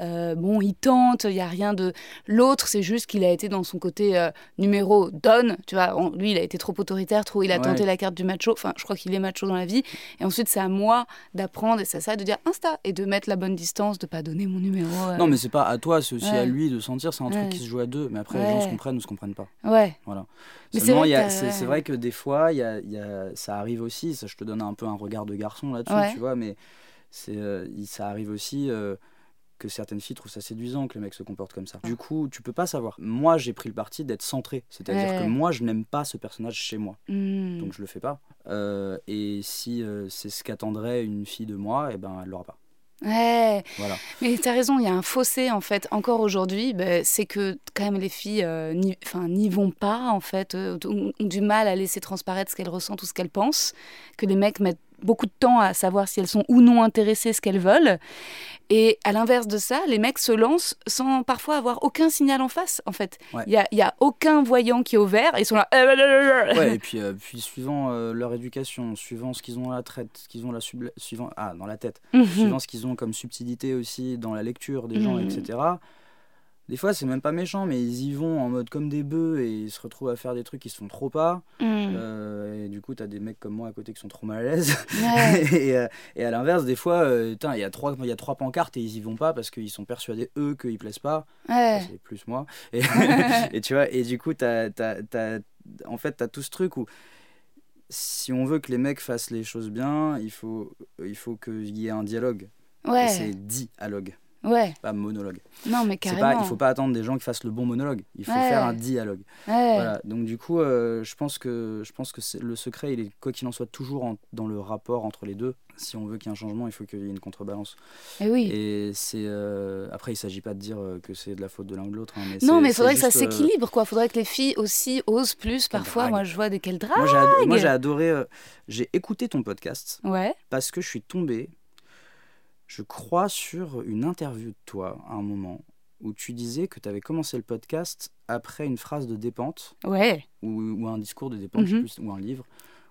euh, bon, il tente, il y a rien de. L'autre, c'est juste qu'il a été dans son côté euh, numéro donne. Tu vois, On- lui, il a été trop autoritaire, trop. Il a Ouais. tenté la carte du macho. Enfin, je crois qu'il est macho dans la vie. Et ensuite, c'est à moi d'apprendre, et c'est à ça de dire Insta et de mettre la bonne distance, de pas donner mon numéro. euh. Non, mais c'est pas à toi, c'est aussi Ouais. à lui de sentir. C'est un Ouais. truc qui se joue à deux. Mais après, les gens se comprennent ou se comprennent pas. Ouais. Voilà. Mais c'est vrai que vrai des fois, y a, il y a- ça arrive aussi. Ça, je te donne un peu un regard de garçon là-dessus, tu vois. Mais c'est, ça arrive aussi. Que certaines filles trouvent ça séduisant que les mecs se comportent comme ça. Du coup, tu peux pas savoir. Moi, j'ai pris le parti d'être centré, c'est-à-dire Ouais. que moi, je n'aime pas ce personnage chez moi, Hmm. donc je le fais pas. Euh, et si euh, c'est ce qu'attendrait une fille de moi, et ben elle l'aura pas. Ouais, Voilà. mais t'as raison, il y a un fossé en fait, encore aujourd'hui, ben, c'est que quand même les filles euh, n'y vont pas en fait, euh, ont, ont du mal à laisser transparaître ce qu'elles ressentent ou ce qu'elles pensent, que les mecs mettent beaucoup de temps à savoir si elles sont ou non intéressées, ce qu'elles veulent. Et à l'inverse de ça, les mecs se lancent sans parfois avoir aucun signal en face en fait. Il Ouais. y, a, y a aucun voyant qui est au vert et ils sont là. euh, Ouais, et puis, euh, puis suivant euh, leur éducation, suivant ce qu'ils ont dans la traite, ce qu'ils ont la suivant ah dans la tête, Mhm. suivant ce qu'ils ont comme subtilité aussi dans la lecture des gens, Mhm. etc. Des fois, c'est même pas méchant, mais ils y vont en mode comme des bœufs et ils se retrouvent à faire des trucs qui se font trop pas. Mhm. Euh, et du coup, t'as des mecs comme moi à côté qui sont trop mal à l'aise. Ouais. et, euh, et à l'inverse, des fois, euh, il y, a trois- y a trois pancartes et ils y vont pas parce qu'ils sont persuadés, eux, qu'ils plaisent pas. Ouais. C'est plus moi. Et, et tu vois, et du coup, t'as, t'as- t'as- en fait, t'as tout ce truc où si on veut que les mecs fassent les choses bien, il faut, il faut qu'il y ait un dialogue. Et Ouais. c'est dialogue, Ouais. pas monologue. Non, mais carrément. pas, il faut pas attendre des gens qui fassent le bon monologue. Il faut Ouais. faire un dialogue. Ouais. Voilà. Donc du coup, euh, je pense que je pense que c'est- le secret, il est quoi qu'il en soit toujours en- dans le rapport entre les deux. Si on veut qu'il y ait un changement, il faut qu'il y ait une contrebalance. Et oui. Et c'est euh, après, il s'agit pas de dire euh, que c'est de la faute de l'un ou de l'autre. hein, Non, mais il faudrait que ça s'équilibre, quoi. Faudrait que les filles aussi osent plus. Parfois, moi, je vois des qu'elles draguent. Moi, j'ai ad- moi, j'ai adoré. euh, j'ai écouté ton podcast Ouais. parce que je suis tombé, je crois, sur une interview de toi à un moment où tu disais que tu avais commencé le podcast après une phrase de dépente Ouais. ou, ou un discours de dépente, Mhm. plus, ou un livre.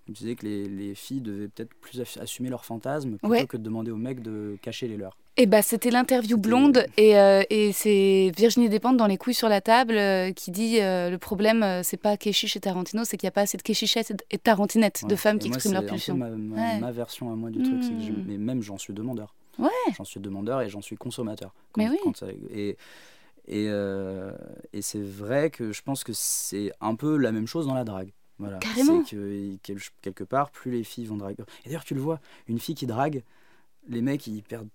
Où tu disais que les, les filles devaient peut-être plus assumer leurs fantasmes plutôt Ouais. que de demander aux mecs de cacher les leurs. Et bah, c'était l'interview blonde. Et, euh, et c'est Virginie Despentes dans Les couilles sur la table euh, qui dit euh, le problème, c'est pas Keshish et Tarantino, c'est qu'il n'y a pas assez de Keshichettes et Tarantinettes de femmes Et qui moi, expriment leur c'est pulsion. Ma, ma- Ouais. ma version à moi du truc, c'est que je- Mm. mais même j'en suis demandeur. Ouais. J'en suis demandeur et j'en suis consommateur. Mais oui. et et, euh, et c'est vrai que je pense que c'est un peu la même chose dans la drague. Voilà. Carrément. C'est que quel- quelque part, plus les filles vont draguer. Et d'ailleurs, tu le vois, une fille qui drague, les mecs ils perdent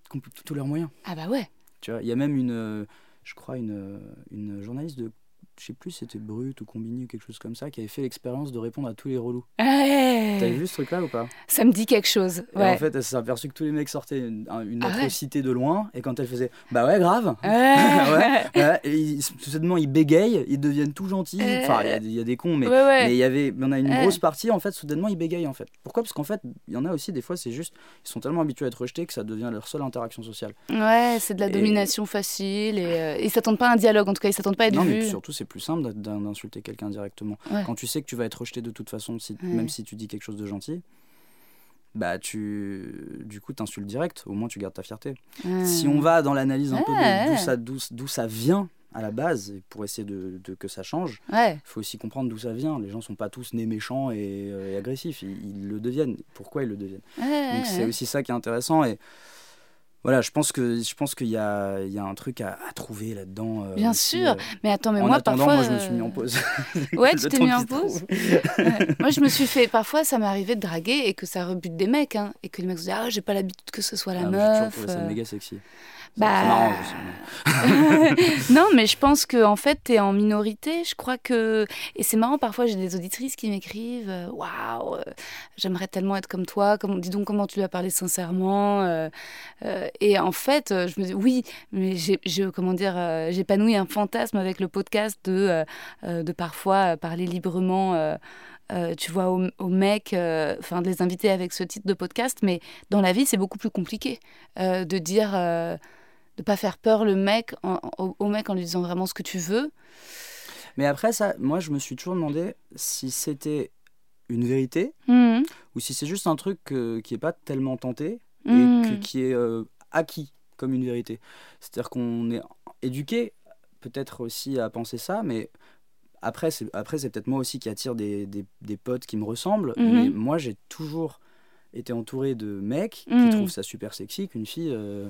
tous leurs moyens. Ah bah ouais. Tu vois, il y a même une, euh, je crois, une, euh, une journaliste de, je sais plus, si c'était Brut ou Combini ou quelque chose comme ça, qui avait fait l'expérience de répondre à tous les relous. Ouais. T'avais vu ce truc-là ou pas? Ça me dit quelque chose. Et en fait, elle s'est aperçue que tous les mecs sortaient une, un- une Ah ouais. atrocité de loin, et quand elle faisait, bah ouais, grave. Ouais. Ouais, et ils, soudainement ils bégayent, ils deviennent tout gentils. Euh. Enfin, il y a- il y, a des cons, mais mais il y avait, mais on a une Ouais. grosse partie en fait. Soudainement ils bégayent en fait. Pourquoi? Parce qu'en fait, il y en a aussi des fois, c'est juste, ils sont tellement habitués à être rejetés que ça devient leur seule interaction sociale. Ouais, c'est de la Et- domination facile et euh, ils s'attendent pas à un dialogue. En tout cas, ils s'attendent pas à être non, mais vus. surtout c'est plus simple d'in- d'in- d'insulter quelqu'un directement. Ouais. Quand tu sais que tu vas être rejeté de toute façon, si, Ouais. même si tu dis quelque chose de gentil. Bah tu du coup t'insultes direct, au moins tu gardes ta fierté. Ouais. Si on va dans l'analyse un peu d'où ça, d'où, d'où ça vient à la base, pour essayer de, de que ça change, il faut aussi comprendre d'où ça vient. Les gens sont pas tous nés méchants et, euh, et agressifs, ils, ils le deviennent. Pourquoi ils le deviennent? Donc c'est aussi ça qui est intéressant. Et voilà, je pense que je pense qu'il y a, il y a un truc à, à trouver là-dedans. euh, Bien aussi, sûr. euh. Mais attends, mais en moi, attendant, parfois. moi, je me suis mis en euh, pause. Ouais, tu t'es mis en pause. Ouais. Moi, je me suis fait. Parfois, ça m'est arrivé de draguer et que ça rebute des mecs. Hein, et que les mecs se disent Ah, j'ai pas l'habitude que ce soit la Ah, mais J'ai toujours meuf. trouvé ça méga sexy. Bah, non, mais je pense que en fait, t'es en minorité. Je crois que et c'est marrant. Parfois, j'ai des auditrices qui m'écrivent euh, Waouh, euh, j'aimerais tellement être comme toi. Comment, dis donc comment tu lui as parlé sincèrement. euh, euh, et en fait, je me dis oui, mais j'ai, comment dire, euh, j'épanouis un fantasme avec le podcast de de parfois parler librement. euh, tu vois, aux, aux mecs, euh, enfin, de les inviter avec ce titre de podcast, mais dans la vie, c'est beaucoup plus compliqué euh, de dire, de pas faire peur le mec en- au, au mec en lui disant vraiment ce que tu veux. Mais après ça, moi, je me suis toujours demandé si c'était une vérité Mhm. ou si c'est juste un truc euh, qui est pas tellement tenté et que- qui est euh, acquis comme une vérité. C'est-à-dire qu'on est éduqué peut-être aussi à penser ça, mais après c'est après c'est peut-être moi aussi qui attire des, des, des potes qui me ressemblent. Mhm. Mais moi j'ai toujours été entouré de mecs qui trouvent ça super sexy qu'une fille euh,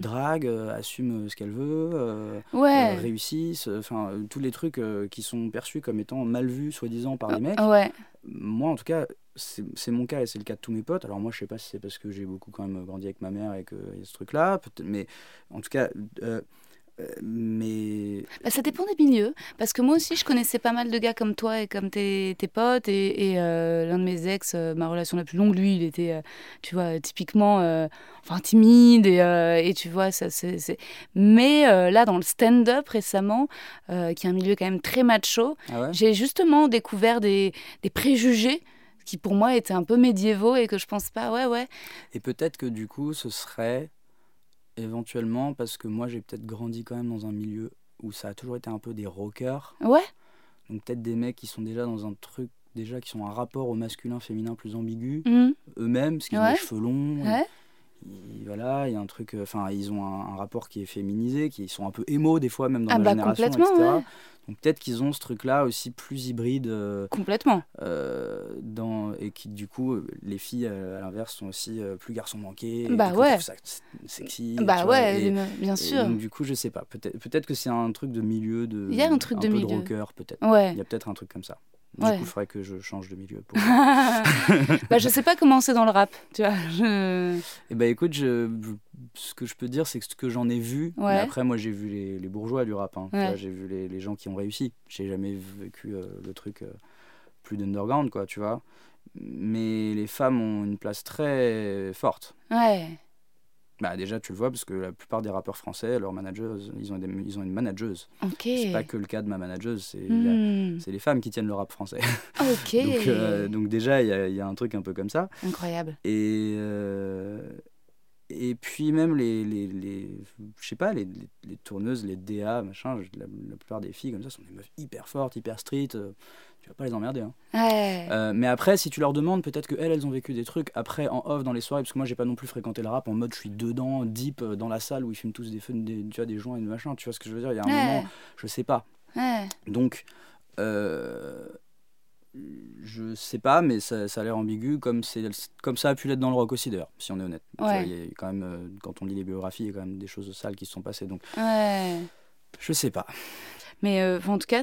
Drague, euh, assume ce qu'elle veut, euh, Ouais. euh, réussisse, euh, enfin euh, tous les trucs euh, qui sont perçus comme étant mal vus soi-disant par les mecs Ouais. moi en tout cas c'est mon cas et c'est le cas de tous mes potes alors moi je sais pas si c'est parce que j'ai beaucoup quand même grandi avec ma mère et qu'il y a ce truc là mais en tout cas euh, euh, mais Bah, ça dépend des milieux. Parce que moi aussi, je connaissais pas mal de gars comme toi et comme tes, tes potes. Et, et, euh, l'un de mes ex, euh, ma relation la plus longue, lui, il était, euh, tu vois, typiquement euh, enfin, timide. Et, euh, et tu vois, ça c'est. Mais euh, là, dans le stand-up récemment, euh, qui est un milieu quand même très macho, ah ouais? j'ai justement découvert des, des préjugés qui pour moi étaient un peu médiévaux et que je pense pas, ouais, ouais. et peut-être que du coup ce serait éventuellement parce que moi j'ai peut-être grandi quand même dans un milieu où ça a toujours été un peu des rockers Ouais, donc peut-être des mecs qui sont déjà dans un truc déjà qui sont un rapport au masculin féminin plus ambigu Mhm. eux-mêmes parce qu'ils ont les cheveux longs ouais. Ils- voilà, il y a un truc, euh, enfin, ils ont un, un rapport qui est féminisé, qui sont un peu émo des fois, même dans Ah la bah, génération, complètement, etc. ouais. Donc peut-être qu'ils ont ce truc-là aussi plus hybride, euh, complètement. euh, dans, et qui du coup, les filles à l'inverse sont aussi euh, plus garçons manqués. Bah ouais. ça sexy. Bah vois, ouais, et- bien et sûr. donc du coup, je sais pas. Peut-être, peut-être que c'est un truc de milieu de. Il y a un truc de peu milieu. de rocker, peut-être. Ouais. Il y a peut-être un truc comme ça. Du Ouais. coup, il faudrait que je change de milieu. Pour... bah, je sais pas comment c'est dans le rap, tu vois. Je... Eh ben écoute, je, ce que je peux dire, c'est que ce que j'en ai vu, mais après moi j'ai vu les, les bourgeois du rap, hein, Ouais. j'ai vu les, les gens qui ont réussi. J'ai jamais vécu euh, le truc euh, plus d'underground, quoi, tu vois. Mais les femmes ont une place très forte. Ouais. Bah déjà tu le vois parce que la plupart des rappeurs français, leurs managers, ils ont, des, ils ont une manageuse. Ok. C'est pas que le cas de ma manageuse, c'est Hmm. c'est les femmes qui tiennent le rap français. Ok. donc, euh, donc déjà il y a, y a un truc un peu comme ça. Incroyable. Et, euh, et puis même les, les, les je sais pas, les, les, tourneuses, les DA, machin, la, la plupart des filles comme ça sont des meufs hyper fortes, hyper street. Tu vas pas les emmerder. Hein. Ouais. Euh, mais après, si tu leur demandes, peut-être que elles, elles ont vécu des trucs. Après, en off, dans les soirées, parce que moi, j'ai pas non plus fréquenté le rap en mode je suis dedans, deep, euh, dans la salle où ils fument tous des feux, des, tu vois, des joints et des machins. Tu vois ce que je veux dire? Il y a un Ouais. moment, je sais pas. Ouais. Donc, euh, je sais pas, mais ça, ça a l'air ambigu, comme, c'est, comme ça a pu l'être dans le rock aussi d'ailleurs, si on est honnête. Tu Ouais. vois, Il y a quand même, quand on lit les biographies, il y a quand même des choses sales qui se sont passées. Donc, je sais pas. Mais euh, en tout cas,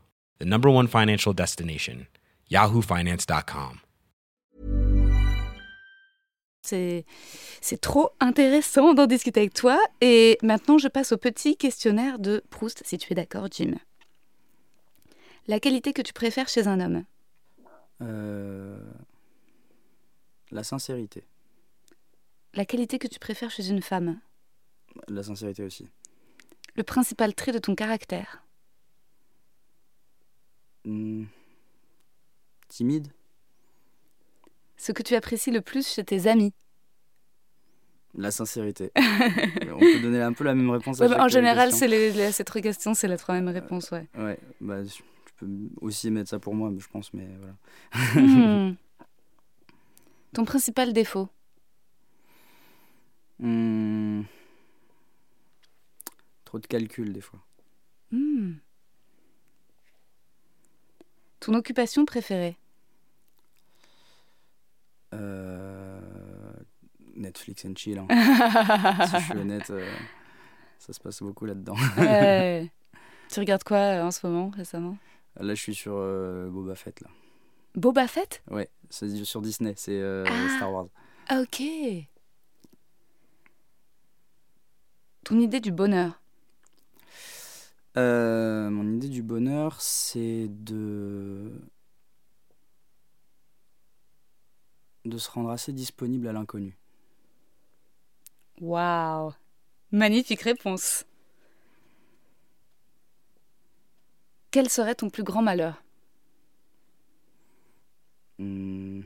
the number one financial destination, yahoofinance.com. c'est c'est trop intéressant d'en discuter avec toi. Et maintenant, je passe au petit questionnaire de Proust, si tu es d'accord, Jim. La qualité que tu préfères chez un homme? Euh, la sincérité. La qualité que tu préfères chez une femme? La sincérité aussi. Le principal trait de ton caractère? Hmm. Timide Ce que tu apprécies le plus chez tes amis? La sincérité. On peut donner un peu la même réponse à Ouais, en général, c'est les, les- ces trois questions, c'est la troisième réponse, ouais. Ouais, bah, je peux aussi mettre ça pour moi, je pense, mais voilà. Hmm. Ton principal défaut? Hmm. Trop de calculs, des fois. Ton occupation préférée Euh, Netflix and chill. hein. si je suis honnête, euh, ça se passe beaucoup là-dedans. Ouais. Tu regardes quoi euh, en ce moment, récemment? Là, je suis sur euh, Boba Fett, là. Boba Fett? Ouais, c'est sur Disney, c'est Ah. Star Wars. Ah, ok. Ton idée du bonheur Euh, mon idée du bonheur, c'est de de se rendre assez disponible à l'inconnu. Waouh Magnifique réponse. Quel serait ton plus grand malheur? Hmm.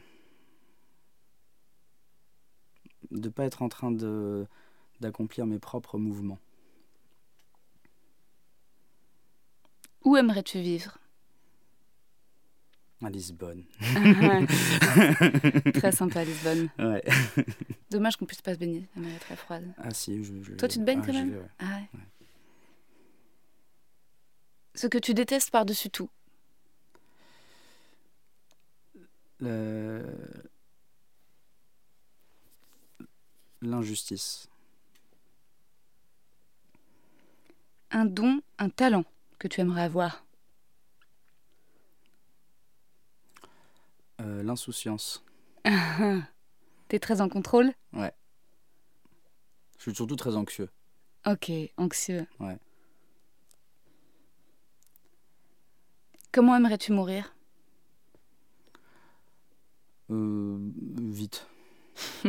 De pas être en train de d'accomplir mes propres mouvements. Où aimerais-tu vivre? À Lisbonne. Très sympa, Lisbonne. Ouais. Dommage qu'on puisse pas se baigner, la mer est très froide. Ah si, je, je- Toi, tu te baignes ah, quand même vais, ouais. Ah ouais. Ce que tu détestes par-dessus tout? Le- L'injustice. Un don, un talent que tu aimerais avoir Euh, L'insouciance. T'es très en contrôle Je suis surtout très anxieux. Ok, anxieux. Ouais. Comment aimerais-tu mourir Euh, vite.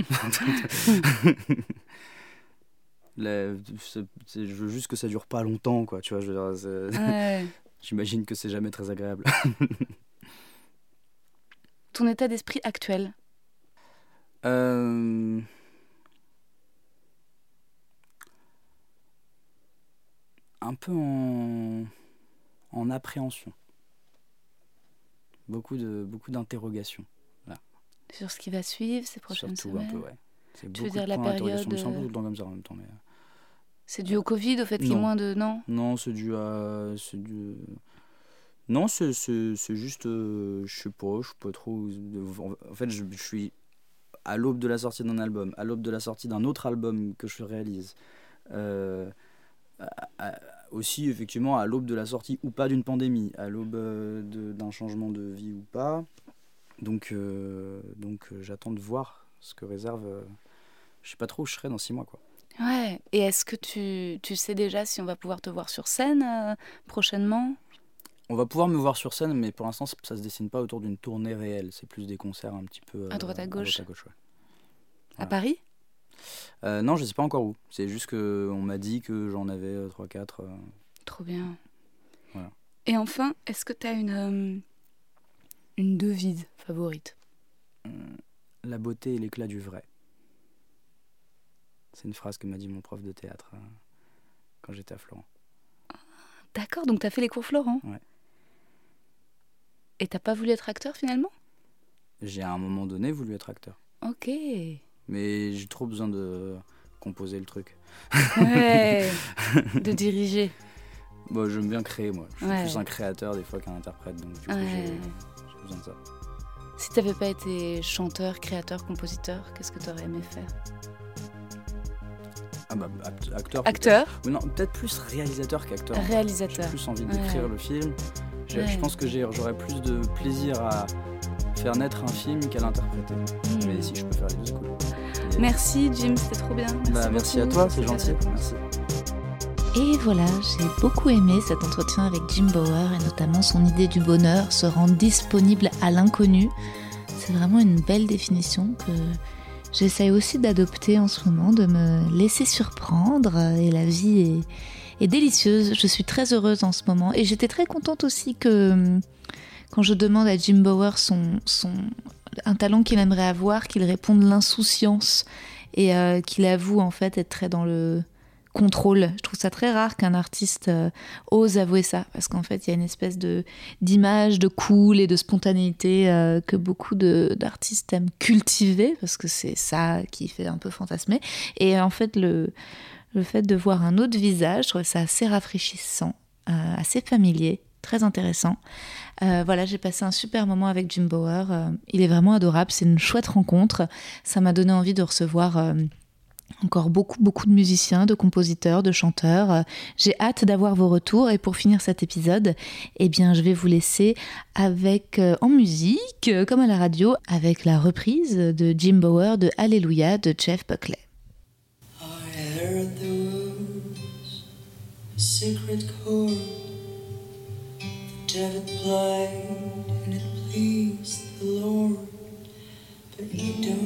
La- je veux juste que ça dure pas longtemps, quoi. Tu vois, je veux Ouais. j'imagine que c'est jamais très agréable. Ton état d'esprit actuel Euh, Un peu en, en appréhension. Beaucoup de beaucoup d'interrogations. sur ce qui va suivre ces prochaines Surtout semaines un peu, ouais. C'est Tu veux dire de la période, euh, tout le temps comme ça en même temps. Mais... C'est dû au Covid, au fait qu'il y ait moins de... Non Non, c'est dû à. C'est dû... Non, c'est, juste. euh, je sais pas, je sais pas trop. En fait, je, je suis à l'aube de la sortie d'un album, à l'aube de la sortie d'un autre album que je réalise. Euh, à- à- aussi, effectivement, à l'aube de la sortie ou pas d'une pandémie, à l'aube euh, de- d'un changement de vie ou pas. Donc, euh, donc euh, j'attends de voir ce que réserve. je sais pas trop où je serai dans six mois, quoi. Ouais. Et est-ce que tu, tu sais déjà si on va pouvoir te voir sur scène euh, prochainement? On va pouvoir me voir sur scène, mais pour l'instant, ça ça se dessine pas autour d'une tournée réelle. C'est plus des concerts un petit peu. À droite, à gauche. À Voilà. Paris? Euh, non, je sais pas encore où. C'est juste que on m'a dit que j'en avais 3-4. Trop bien. Voilà. Et enfin, est-ce que tu as une, euh, une devise favorite? La beauté et l'éclat du vrai. C'est une phrase que m'a dit mon prof de théâtre euh, quand j'étais à Florent. D'accord, donc t'as fait les cours Florent Ouais. Et t'as pas voulu être acteur finalement? J'ai à un moment donné voulu être acteur. Ok. Mais j'ai trop besoin de composer le truc. Ouais. de diriger. Bon, j'aime bien créer, moi. Je suis Ouais. plus un créateur des fois qu'un interprète, donc du coup, Ouais. j'ai j'ai besoin de ça. Si t'avais pas été chanteur, créateur, compositeur, qu'est-ce que t'aurais aimé faire? Ah bah, act- acteur. Acteur, peut-être. Ou non, peut-être plus réalisateur qu'acteur. J'ai réalisateur. plus envie Ouais. d'écrire le film. Je, Ouais. je pense que j'ai- j'aurais plus de plaisir à faire naître un film qu'à l'interpréter. Hmm. Mais si je peux faire les deux, cool. Et- Merci Jim, c'était trop bien. Merci, Bah, merci à toi, c'est gentil. Merci. Et voilà, j'ai beaucoup aimé cet entretien avec Jim Bauer et notamment son idée du bonheur, se rendre disponible à l'inconnu. C'est vraiment une belle définition que j'essaye aussi d'adopter en ce moment, de me laisser surprendre et la vie est, délicieuse. Je suis très heureuse en ce moment et j'étais très contente aussi que hum, quand je demande à Jim Bauer son, son, un talent qu'il aimerait avoir, qu'il réponde l'insouciance. et qu'il avoue en fait être très dans le contrôle. Je trouve ça très rare qu'un artiste euh, ose avouer ça, parce qu'en fait, il y a une espèce de d'image de cool et de spontanéité euh, que beaucoup d'artistes aiment cultiver, parce que c'est ça qui fait un peu fantasmer. Et en fait, le, le fait de voir un autre visage, je trouve ça assez rafraîchissant, euh, assez familier, très intéressant. voilà, j'ai passé un super moment avec Jim Bower. il est vraiment adorable, c'est une chouette rencontre. Ça m'a donné envie de recevoir encore beaucoup, beaucoup de musiciens, de compositeurs, de chanteurs. Euh, j'ai hâte d'avoir vos retours et pour finir cet épisode, eh bien, je vais vous laisser avec euh, en musique, euh, comme à la radio, avec la reprise de Jim Bower de Alléluia de Jeff Buckley. really